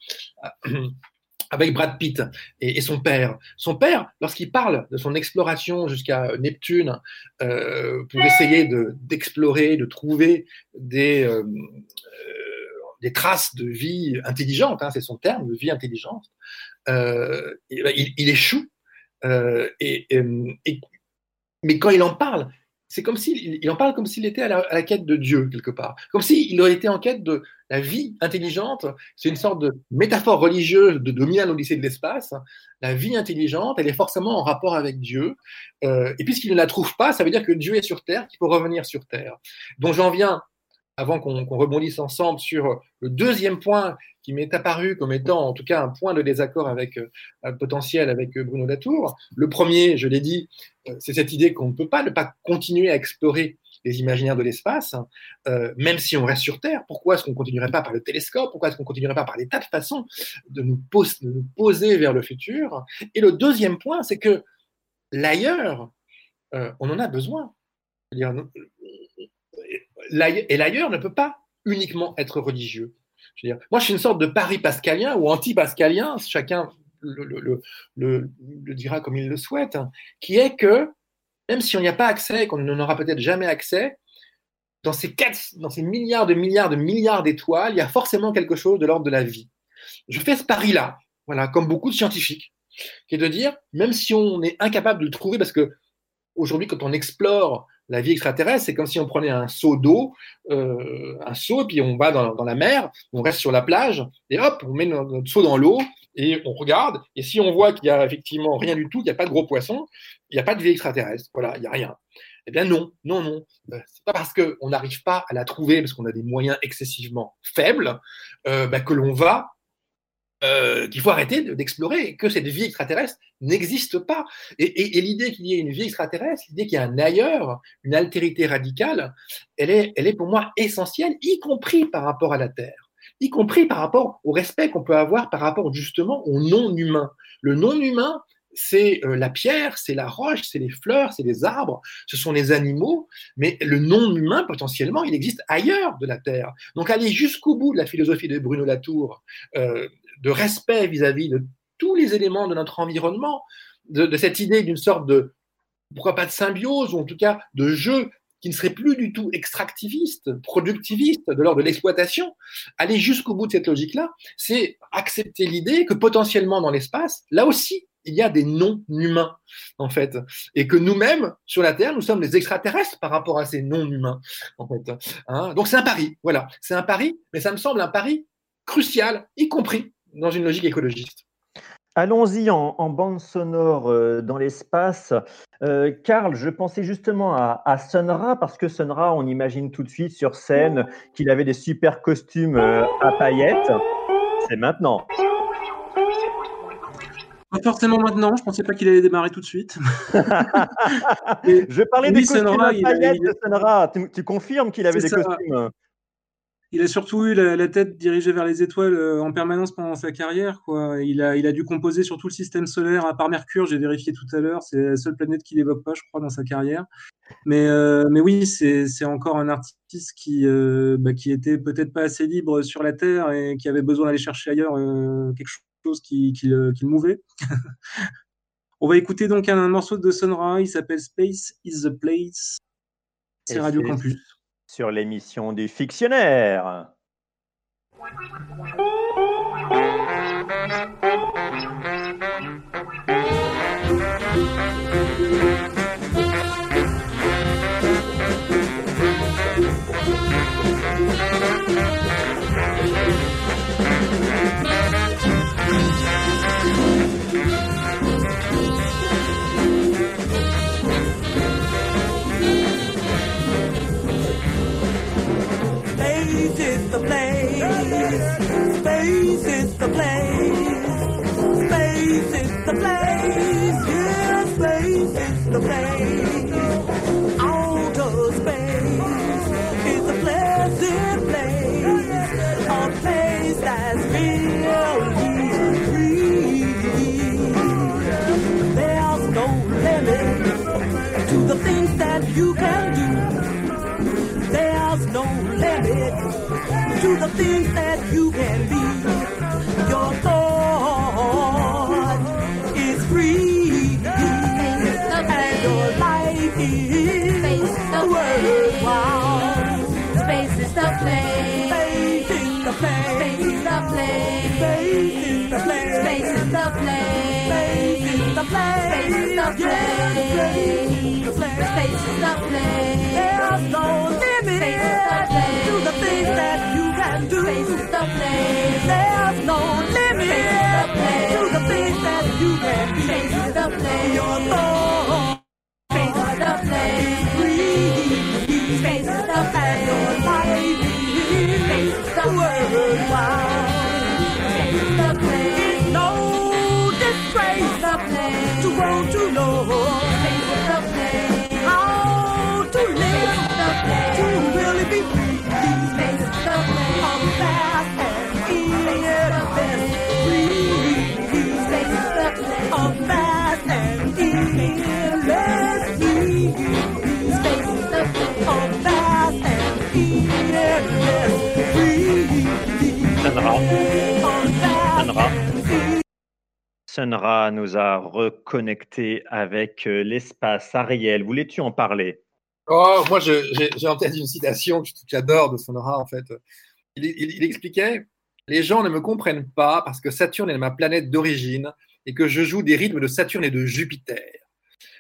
avec Brad Pitt et, son père. Son père, lorsqu'il parle de son exploration jusqu'à Neptune euh, pour essayer d'explorer, de, trouver des, euh, euh, des traces de vie intelligente, hein, c'est son terme, de vie intelligente, il, échoue. et, mais quand il en parle, c'est comme s'il il en parle comme s'il était à la, quête de Dieu, quelque part. Comme s'il aurait été en quête de la vie intelligente. C'est une sorte de métaphore religieuse de Dominique au lycée de l'espace. La vie intelligente, elle est forcément en rapport avec Dieu. Euh, et puisqu'il ne la trouve pas, ça veut dire que Dieu est sur Terre, qu'il faut revenir sur Terre. Donc j'en viens avant qu'on rebondisse ensemble sur le deuxième point qui m'est apparu comme étant en tout cas un point de désaccord avec euh, potentiel avec euh, Bruno Latour. Le premier, je l'ai dit, c'est cette idée qu'on ne peut pas ne pas continuer à explorer les imaginaires de l'espace, même si on reste sur Terre. Pourquoi est-ce qu'on ne continuerait pas par le télescope Pourquoi est-ce qu'on ne continuerait pas par des tas de façons de nous, poser vers le futur? Et le deuxième point, c'est que l'ailleurs, on en a besoin. -dire, et l'ailleurs ne peut pas uniquement être religieux. Je moi, je suis une sorte de pari pascalien ou anti-pascalien, chacun le, dira comme il le souhaite, hein, qui est que même si on n'y a pas accès, qu'on n'en aura peut-être jamais accès, dans ces, quatre, dans ces milliards de milliards de milliards d'étoiles, il y a forcément quelque chose de l'ordre de la vie. Je fais ce pari-là, voilà, comme beaucoup de scientifiques, qui est de dire, même si on est incapable de le trouver, parce que aujourd'hui, quand on explore la vie extraterrestre, c'est comme si on prenait un seau d'eau, euh, un seau, et puis on va dans, la mer, on reste sur la plage, et hop, on met notre, seau dans l'eau, et on regarde, et si on voit qu'il n'y a effectivement rien du tout, qu'il n'y a pas de gros poissons, il n'y a pas de vie extraterrestre, voilà, il n'y a rien. Eh bien non, non, non. Euh, c'est pas parce qu'on n'arrive pas à la trouver, parce qu'on a des moyens excessivement faibles, euh, bah, que l'on va euh, qu'il faut arrêter d'explorer, que cette vie extraterrestre n'existe pas. Et, l'idée qu'il y ait une vie extraterrestre, l'idée qu'il y a un ailleurs, une altérité radicale, elle est, elle est pour moi essentielle, y compris par rapport à la Terre, y compris par rapport au respect qu'on peut avoir par rapport justement au non-humain. Le non-humain, c'est euh, la pierre, c'est la roche, c'est les fleurs, c'est les arbres, ce sont les animaux, mais le non-humain, potentiellement, il existe ailleurs de la Terre. Donc aller jusqu'au bout de la philosophie de Bruno Latour, euh, de respect vis-à-vis de tous les éléments de notre environnement, de, cette idée d'une sorte de, pourquoi pas de symbiose, ou en tout cas de jeu qui ne serait plus du tout extractiviste, productiviste, de l'ordre de l'exploitation, aller jusqu'au bout de cette logique-là, c'est accepter l'idée que potentiellement dans l'espace, là aussi, il y a des non-humains, en fait. Et que nous-mêmes, sur la Terre, nous sommes des extraterrestres par rapport à ces non-humains, en fait. Hein. Donc c'est un pari, voilà. C'est un pari, mais ça me semble un pari crucial, y compris dans une logique écologiste. Allons-y en, bande sonore euh, dans l'espace. Euh, Karl, je pensais justement à, à, Sonra, parce que Sonra, on imagine tout de suite sur scène qu'il avait des super costumes euh, à paillettes. C'est maintenant. Pas forcément maintenant, je pensais pas qu'il allait démarrer tout de suite. je parlais des costumes à paillettes de Sonra. Tu, confirmes qu'il avait des costumes? Il a surtout eu la, tête dirigée vers les étoiles euh, en permanence pendant sa carrière. Quoi. Il, a, il a dû composer sur tout le système solaire, à part Mercure, j'ai vérifié tout à l'heure, c'est la seule planète qu'il n'évoque pas, je crois, dans sa carrière. Mais, euh, mais oui, c'est encore un artiste qui, euh, bah, qui était peut-être pas assez libre sur la Terre et qui avait besoin d'aller chercher ailleurs quelque chose qui, qui, le, qui le mouvait. On va écouter donc un, morceau de Sonra, il s'appelle Space is the Place. C'est Radio Campus sur l'émission du fictionnaire. the things that you can be. Your thought is free, and your life is worthwhile. Space is the place. Faith the place. Space the place. Faith the place. Space the place. Faith is the place. Space is the place. Space is the place. There's no limit to the things that. Space is the place. There's no limit to the things that you can be. Space is the place. Your is the place. Sunra. nous a reconnecté avec euh, l'espace. Ariel, voulais-tu en parler? Oh, moi, j'ai en tête une citation que j'adore de Sunra, en fait. Il, expliquait Les gens ne me comprennent pas parce que Saturne est ma planète d'origine et que je joue des rythmes de Saturne et de Jupiter.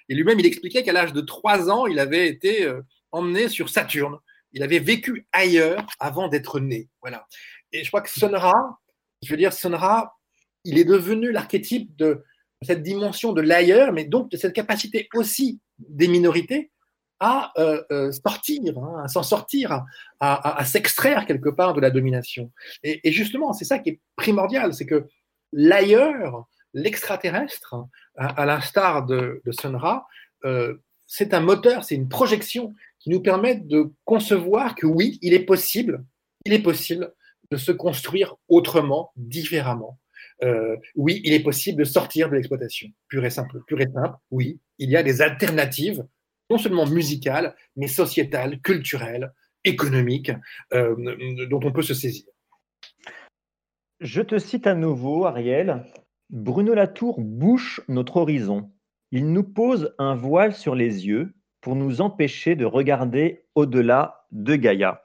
Et lui-même, il expliquait qu'à l'âge de 3 ans, il avait été euh, emmené sur Saturne. Il avait vécu ailleurs avant d'être né. Voilà. Et je crois que Sonra, je veux dire, Sonra, il est devenu l'archétype de cette dimension de l'ailleurs, mais donc de cette capacité aussi des minorités à euh, euh, sortir, hein, à s'en sortir, à, s'extraire quelque part de la domination. Et, justement, c'est ça qui est primordial, c'est que l'ailleurs, l'extraterrestre, à, l'instar de, de Sunra, euh, c'est un moteur, c'est une projection qui nous permet de concevoir que oui, il est possible, il est possible de se construire autrement, différemment. Euh, oui, il est possible de sortir de l'exploitation, pure et simple. Pure oui, il y a des alternatives, non seulement musicales, mais sociétales, culturelles, économiques, euh, dont on peut se saisir. Je te cite à nouveau, Ariel. Bruno Latour bouche notre horizon. Il nous pose un voile sur les yeux pour nous empêcher de regarder au-delà de Gaïa.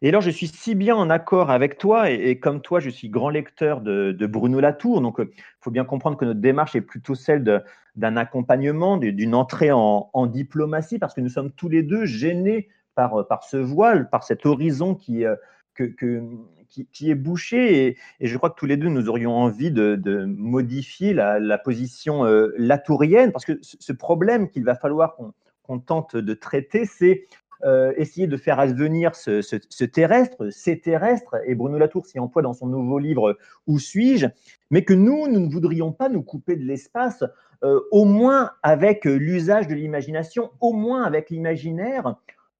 Et alors, je suis si bien en accord avec toi, et, comme toi, je suis grand lecteur de, Bruno Latour. Donc, il euh, faut bien comprendre que notre démarche est plutôt celle d'un accompagnement, d'une entrée en, diplomatie, parce que nous sommes tous les deux gênés par, par ce voile, par cet horizon qui, euh, qui, est bouché. Et, je crois que tous les deux, nous aurions envie de, modifier la, position euh, latourienne, parce que ce problème qu'il va falloir qu'on tente de traiter, c'est euh, essayer de faire advenir ce, terrestre, ces terrestres, et Bruno Latour s'y emploie dans son nouveau livre Où suis-je? Mais que nous, nous ne voudrions pas nous couper de l'espace, euh, au moins avec l'usage de l'imagination, au moins avec l'imaginaire.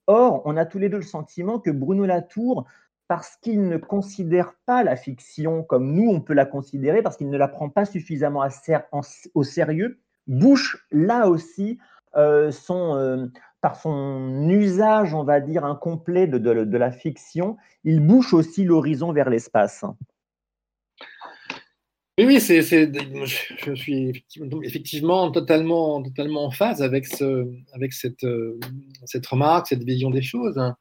Or, on a tous les deux le sentiment que Bruno Latour parce qu'il ne considère pas la fiction comme nous, on peut la considérer, parce qu'il ne la prend pas suffisamment au sérieux, bouche là aussi euh, euh, par son usage, on va dire, incomplet de, la fiction, il bouche aussi l'horizon vers l'espace. Oui, oui, c'est, je suis effectivement, totalement, totalement en phase avec, ce, avec cette, euh, cette remarque, cette vision des choses. Hein.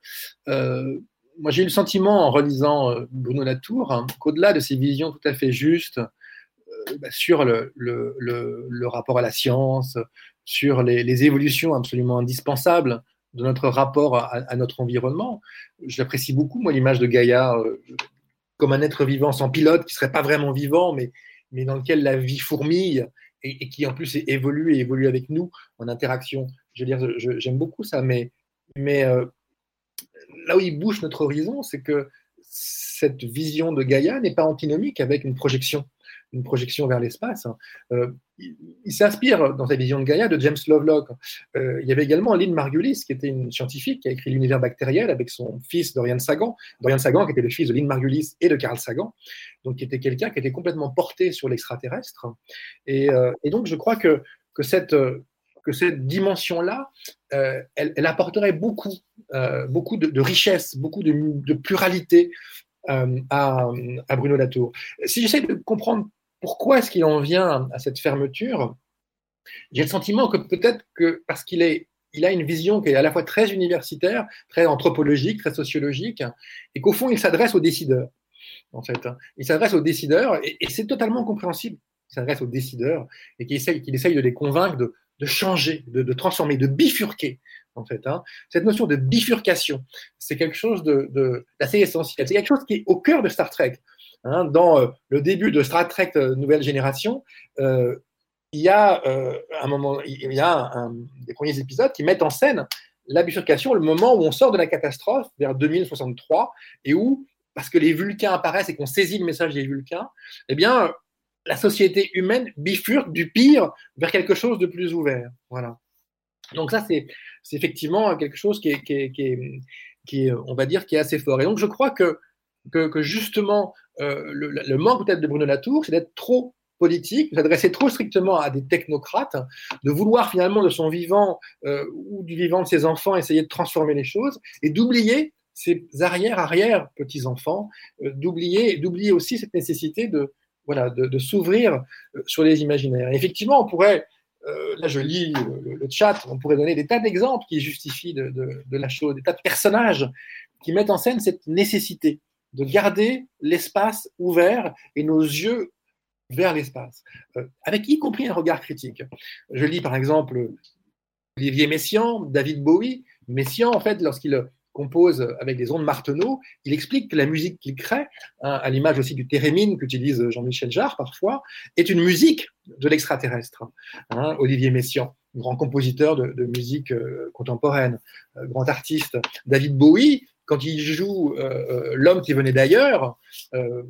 moi, j'ai eu le sentiment, en relisant Bruno Latour, hein, qu'au-delà de ces visions tout à fait justes bah, sur le, rapport à la science, sur les, évolutions absolument indispensables de notre rapport à, notre environnement. J'apprécie beaucoup, moi, l'image de Gaïa euh, comme un être vivant sans pilote, qui serait pas vraiment vivant, mais, dans lequel la vie fourmille et, qui en plus évolue et évolue avec nous en interaction. Je veux dire, j'aime beaucoup ça, mais, euh, là où il bouge notre horizon, c'est que cette vision de Gaïa n'est pas antinomique avec une projection une projection vers l'espace. Hein. Euh, il, s'inspire dans sa vision de Gaïa de James Lovelock. Euh, il y avait également Lynn Margulis, qui était une scientifique qui a écrit l'univers bactériel avec son fils Dorian Sagan. Dorian Sagan, qui était le fils de Lynn Margulis et de Carl Sagan, donc qui était quelqu'un qui était complètement porté sur l'extraterrestre. Et, euh, donc, je crois que, que cette que cette dimension-là, elle, apporterait beaucoup, beaucoup de, richesse, beaucoup de, pluralité à, Bruno Latour. Si j'essaie de comprendre pourquoi est-ce qu'il en vient à cette fermeture? J'ai le sentiment que peut-être parce qu'il a une vision qui est à la fois très universitaire, très anthropologique, très sociologique, et qu'au fond, il s'adresse aux décideurs. Il s'adresse aux décideurs, et, c'est totalement compréhensible. Il s'adresse aux décideurs et qu'il essaye, de les convaincre de, changer, de, transformer, de bifurquer. En hein. cette notion de bifurcation, c'est quelque chose d'assez essentiel. C'est quelque chose qui est au cœur de Star Trek. Hein, dans euh, le début de Star euh, Nouvelle Génération, euh, il y a un moment, il y a des premiers épisodes qui mettent en scène la bifurcation, le moment où on sort de la catastrophe vers 2063 et où, parce que les Vulcains apparaissent et qu'on saisit le message des Vulcains, eh bien, la société humaine bifurque du pire vers quelque chose de plus ouvert. Voilà. Donc ça, c'est effectivement quelque chose qui est, qui, est, qui, est, qui est, on va dire, qui est assez fort. Et donc je crois que que, justement, euh, le, manque peut-être de Bruno Latour, c'est d'être trop politique, de s'adresser trop strictement à des technocrates, de vouloir finalement de son vivant euh, ou du vivant de ses enfants essayer de transformer les choses et d'oublier ses arrière-arrière petits-enfants, euh, d'oublier d'oublier aussi cette nécessité de, voilà, de, s'ouvrir sur les imaginaires. effectivement, on pourrait, là je lis le, chat, on pourrait donner des tas d'exemples qui justifient de, de, la chose, des tas de personnages qui mettent en scène cette nécessité de garder l'espace ouvert et nos yeux vers l'espace, euh, avec y compris un regard critique. Je lis par exemple Olivier Messiaen, David Bowie. Messiaen, en fait, lorsqu'il compose avec des ondes Marteneau, il explique que la musique qu'il crée, hein, à l'image aussi du thérémine qu'utilise Jean-Michel Jarre parfois, est une musique de l'extraterrestre. Hein, Olivier Messiaen, grand compositeur de, musique euh, contemporaine, euh, grand artiste. David Bowie, quand il joue euh, euh, L'homme qui venait d'ailleurs, euh,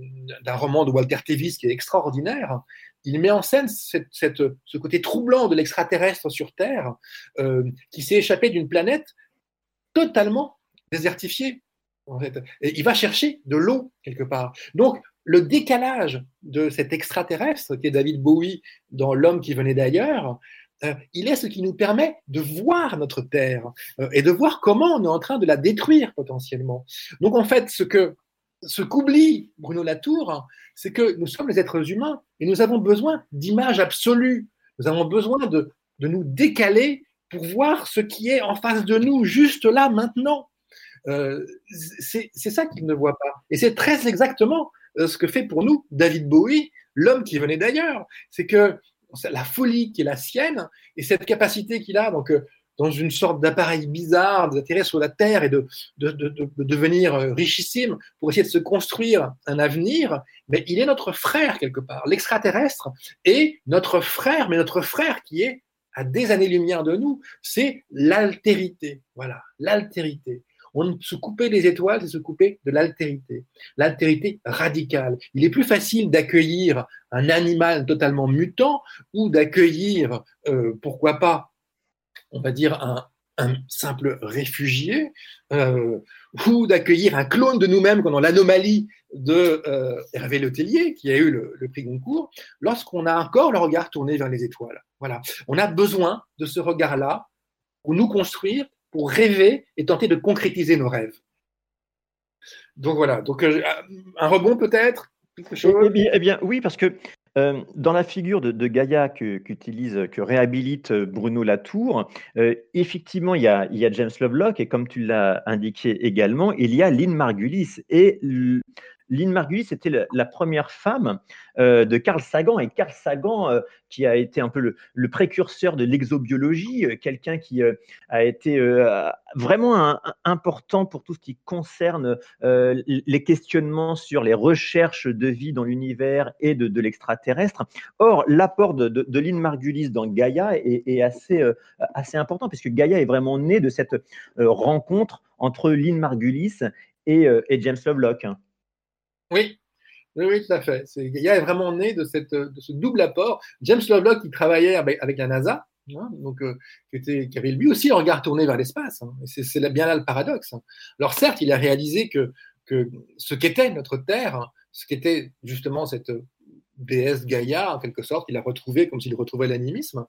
d'un roman de Walter Tevis qui est extraordinaire, il met en scène ce côté troublant de l'extraterrestre sur Terre qui s'est échappé d'une planète totalement désertifiée. Et il va chercher de l'eau quelque part. Donc, le décalage de cet extraterrestre qui est David Bowie dans L'homme qui venait d'ailleurs, euh, il est ce qui nous permet de voir notre Terre euh, et de voir comment on est en train de la détruire potentiellement. Donc en fait, ce que ce qu'oublie Bruno Latour, c'est que nous sommes les êtres humains et nous avons besoin d'images absolues. Nous avons besoin de, de, nous décaler pour voir ce qui est en face de nous, juste là, maintenant. Euh, c'est ça qu'il ne voit pas. Et c'est très exactement ce que fait pour nous David Bowie, l'homme qui venait d'ailleurs. C'est que la folie qui est la sienne et cette capacité qu'il a donc euh, dans une sorte d'appareil bizarre d'atterrir sur la Terre et de, de, devenir euh, richissime pour essayer de se construire un avenir, mais il est notre frère quelque part. L'extraterrestre est notre frère, mais notre frère qui est à des années-lumière de nous, c'est l'altérité. Voilà, l'altérité. On se couper des étoiles, c'est se couper de l'altérité, l'altérité radicale. Il est plus facile d'accueillir un animal totalement mutant ou d'accueillir, euh, pourquoi pas, on va dire, un, simple réfugié euh, ou d'accueillir un clone de nous-mêmes comme dans l'anomalie de euh, Hervé Letellier, qui a eu le, le prix Goncourt, lorsqu'on a encore le regard tourné vers les étoiles. Voilà. On a besoin de ce regard-là pour nous construire, pour rêver et tenter de concrétiser nos rêves. Donc voilà. Donc euh, un rebond peut-être Eh bien, eh bien, oui, parce que euh, dans la figure de, de Gaïa que, qu'utilise, que réhabilite euh, Bruno Latour, euh, effectivement, il y, a, il y a James Lovelock et comme tu l'as indiqué également, il y a Lynn Margulis. Et Lynn Margulis était la, première femme euh, de Carl Sagan. Et Carl Sagan, euh, qui a été un peu le, précurseur de l'exobiologie, euh, quelqu'un qui a été vraiment important pour tout ce qui concerne les questionnements sur les recherches de vie dans l'univers et de, l'extraterrestre. Or, l'apport de, Lynn Margulis dans Gaïa est, assez, important, puisque Gaïa est vraiment né de cette rencontre entre Lynn Margulis et James Lovelock. Oui, oui, tout à fait. Gaïa est vraiment né de, cette, de ce double apport. James Lovelock, qui travaillait avec, la NASA, hein, donc, euh, qui, était, avait lui aussi le regard tourné vers l'espace. hein. C'est bien là le paradoxe. hein. Alors certes, il a réalisé que, que ce qu'était notre Terre, ce qu'était justement cette déesse Gaïa, en quelque sorte, il a retrouvé comme s'il retrouvait l'animisme.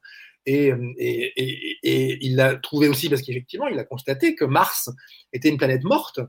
Et, et il l'a trouvé aussi parce qu'effectivement, il a constaté que Mars était une planète morte.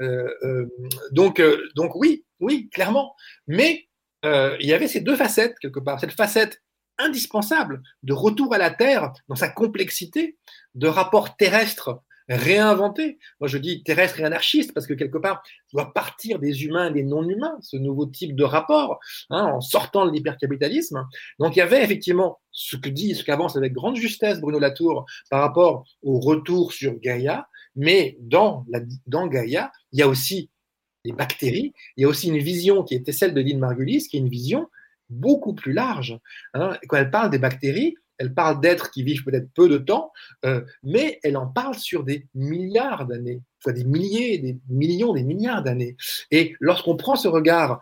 Euh, euh, donc, euh, donc oui, oui, clairement. Mais euh, il y avait ces deux facettes, quelque part. Cette facette indispensable de retour à la Terre dans sa complexité, de rapport terrestre réinventé. Moi, je dis terrestre et anarchiste parce que quelque part, doit partir des humains et des non-humains, ce nouveau type de rapport, hein, en sortant de l'hypercapitalisme. Donc, il y avait effectivement ce que dit, ce qu'avance avec grande justesse Bruno Latour par rapport au retour sur Gaïa, mais dans, dans Gaïa, il y a aussi bactéries, il y a aussi une vision qui était celle de Lynn Margulis, qui est une vision beaucoup plus large. Hein. Quand elle parle des bactéries, elle parle d'êtres qui vivent peut-être peu de temps, euh, mais elle en parle sur des milliards d'années, soit des milliers, des millions, des milliards d'années. Et lorsqu'on prend ce regard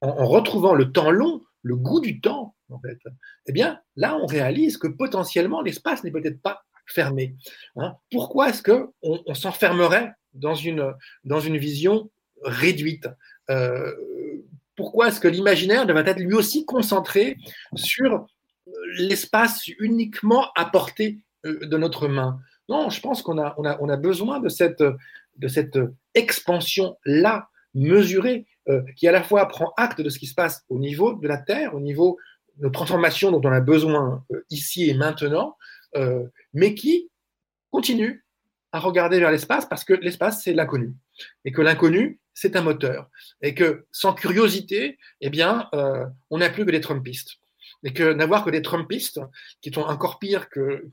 en, en, retrouvant le temps long, le goût du temps, en fait, eh bien, là, on réalise que potentiellement, l'espace n'est peut-être pas fermé. Hein. Pourquoi est-ce qu'on on s'enfermerait dans une, dans une vision réduite euh, Pourquoi est-ce que l'imaginaire devrait être lui aussi concentré sur l'espace uniquement à portée de notre main? Non, je pense qu'on a, besoin de cette, expansion-là, mesurée, euh, qui à la fois prend acte de ce qui se passe au niveau de la Terre, au niveau de nos transformations dont on a besoin euh, ici et maintenant, euh, mais qui continue à regarder vers l'espace parce que l'espace, c'est l'inconnu. Et que l'inconnu, c'est un moteur. Et que sans curiosité, eh bien, on n'a plus que des Trumpistes et que n'avoir que des Trumpistes, qui sont encore pires que,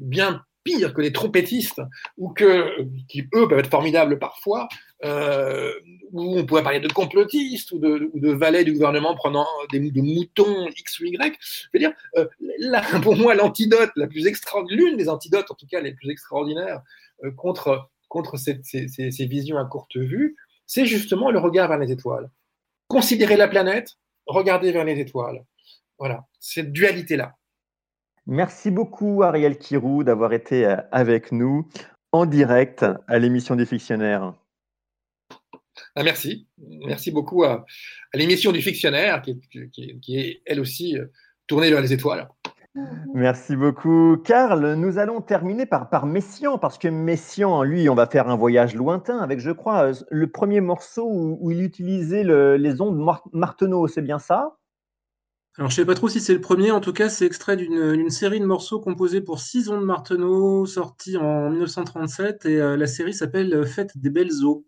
bien pire que les trompettistes, ou que, qui eux peuvent être formidables parfois, euh, où on pourrait parler de complotistes ou de, valets du gouvernement prenant des de moutons X ou Y. Je veux dire, euh, là, pour moi, l'antidote la plus extraordinaire, l'une des antidotes en tout cas les plus extraordinaires euh, contre, contre ces visions à courte vue, c'est justement le regard vers les étoiles. Considérer la planète, regarder vers les étoiles. Voilà, cette dualité-là. Merci beaucoup, Ariel Kirou, d'avoir été avec nous en direct à l'émission des fictionnaires. Ah, merci. Merci beaucoup à, à l'émission du fictionnaire, qui, qui, qui, est elle aussi tournée vers les étoiles. Merci beaucoup, Karl. Nous allons terminer par, par Messian, parce que Messian, lui, on va faire un voyage lointain avec, je crois, le premier morceau où, où il utilisait le, les ondes Marteneau, c'est bien ça? Alors, je sais pas trop si c'est le premier, en tout cas, c'est extrait d'une série de morceaux composés pour six ondes Marteneau, sortis en 1937, et euh, la série s'appelle Fête des belles eaux.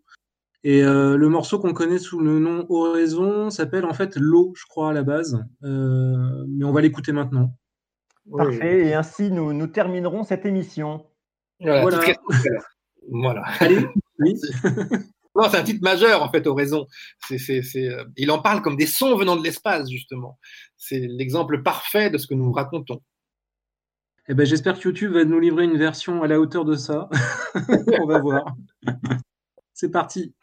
Et euh, le morceau qu'on connaît sous le nom Oraison s'appelle en fait L'eau, je crois, à la base. Euh, mais on va l'écouter maintenant. Parfait, oui. et ainsi nous, nous terminerons cette émission. Voilà. voilà. Très, très voilà. Allez, oui. Non, c'est un titre majeur, en fait, Oraison. C est, c est, il en parle comme des sons venant de l'espace, justement. C'est l'exemple parfait de ce que nous racontons. Eh ben, J'espère que YouTube va nous livrer une version à la hauteur de ça. On va voir. c'est parti.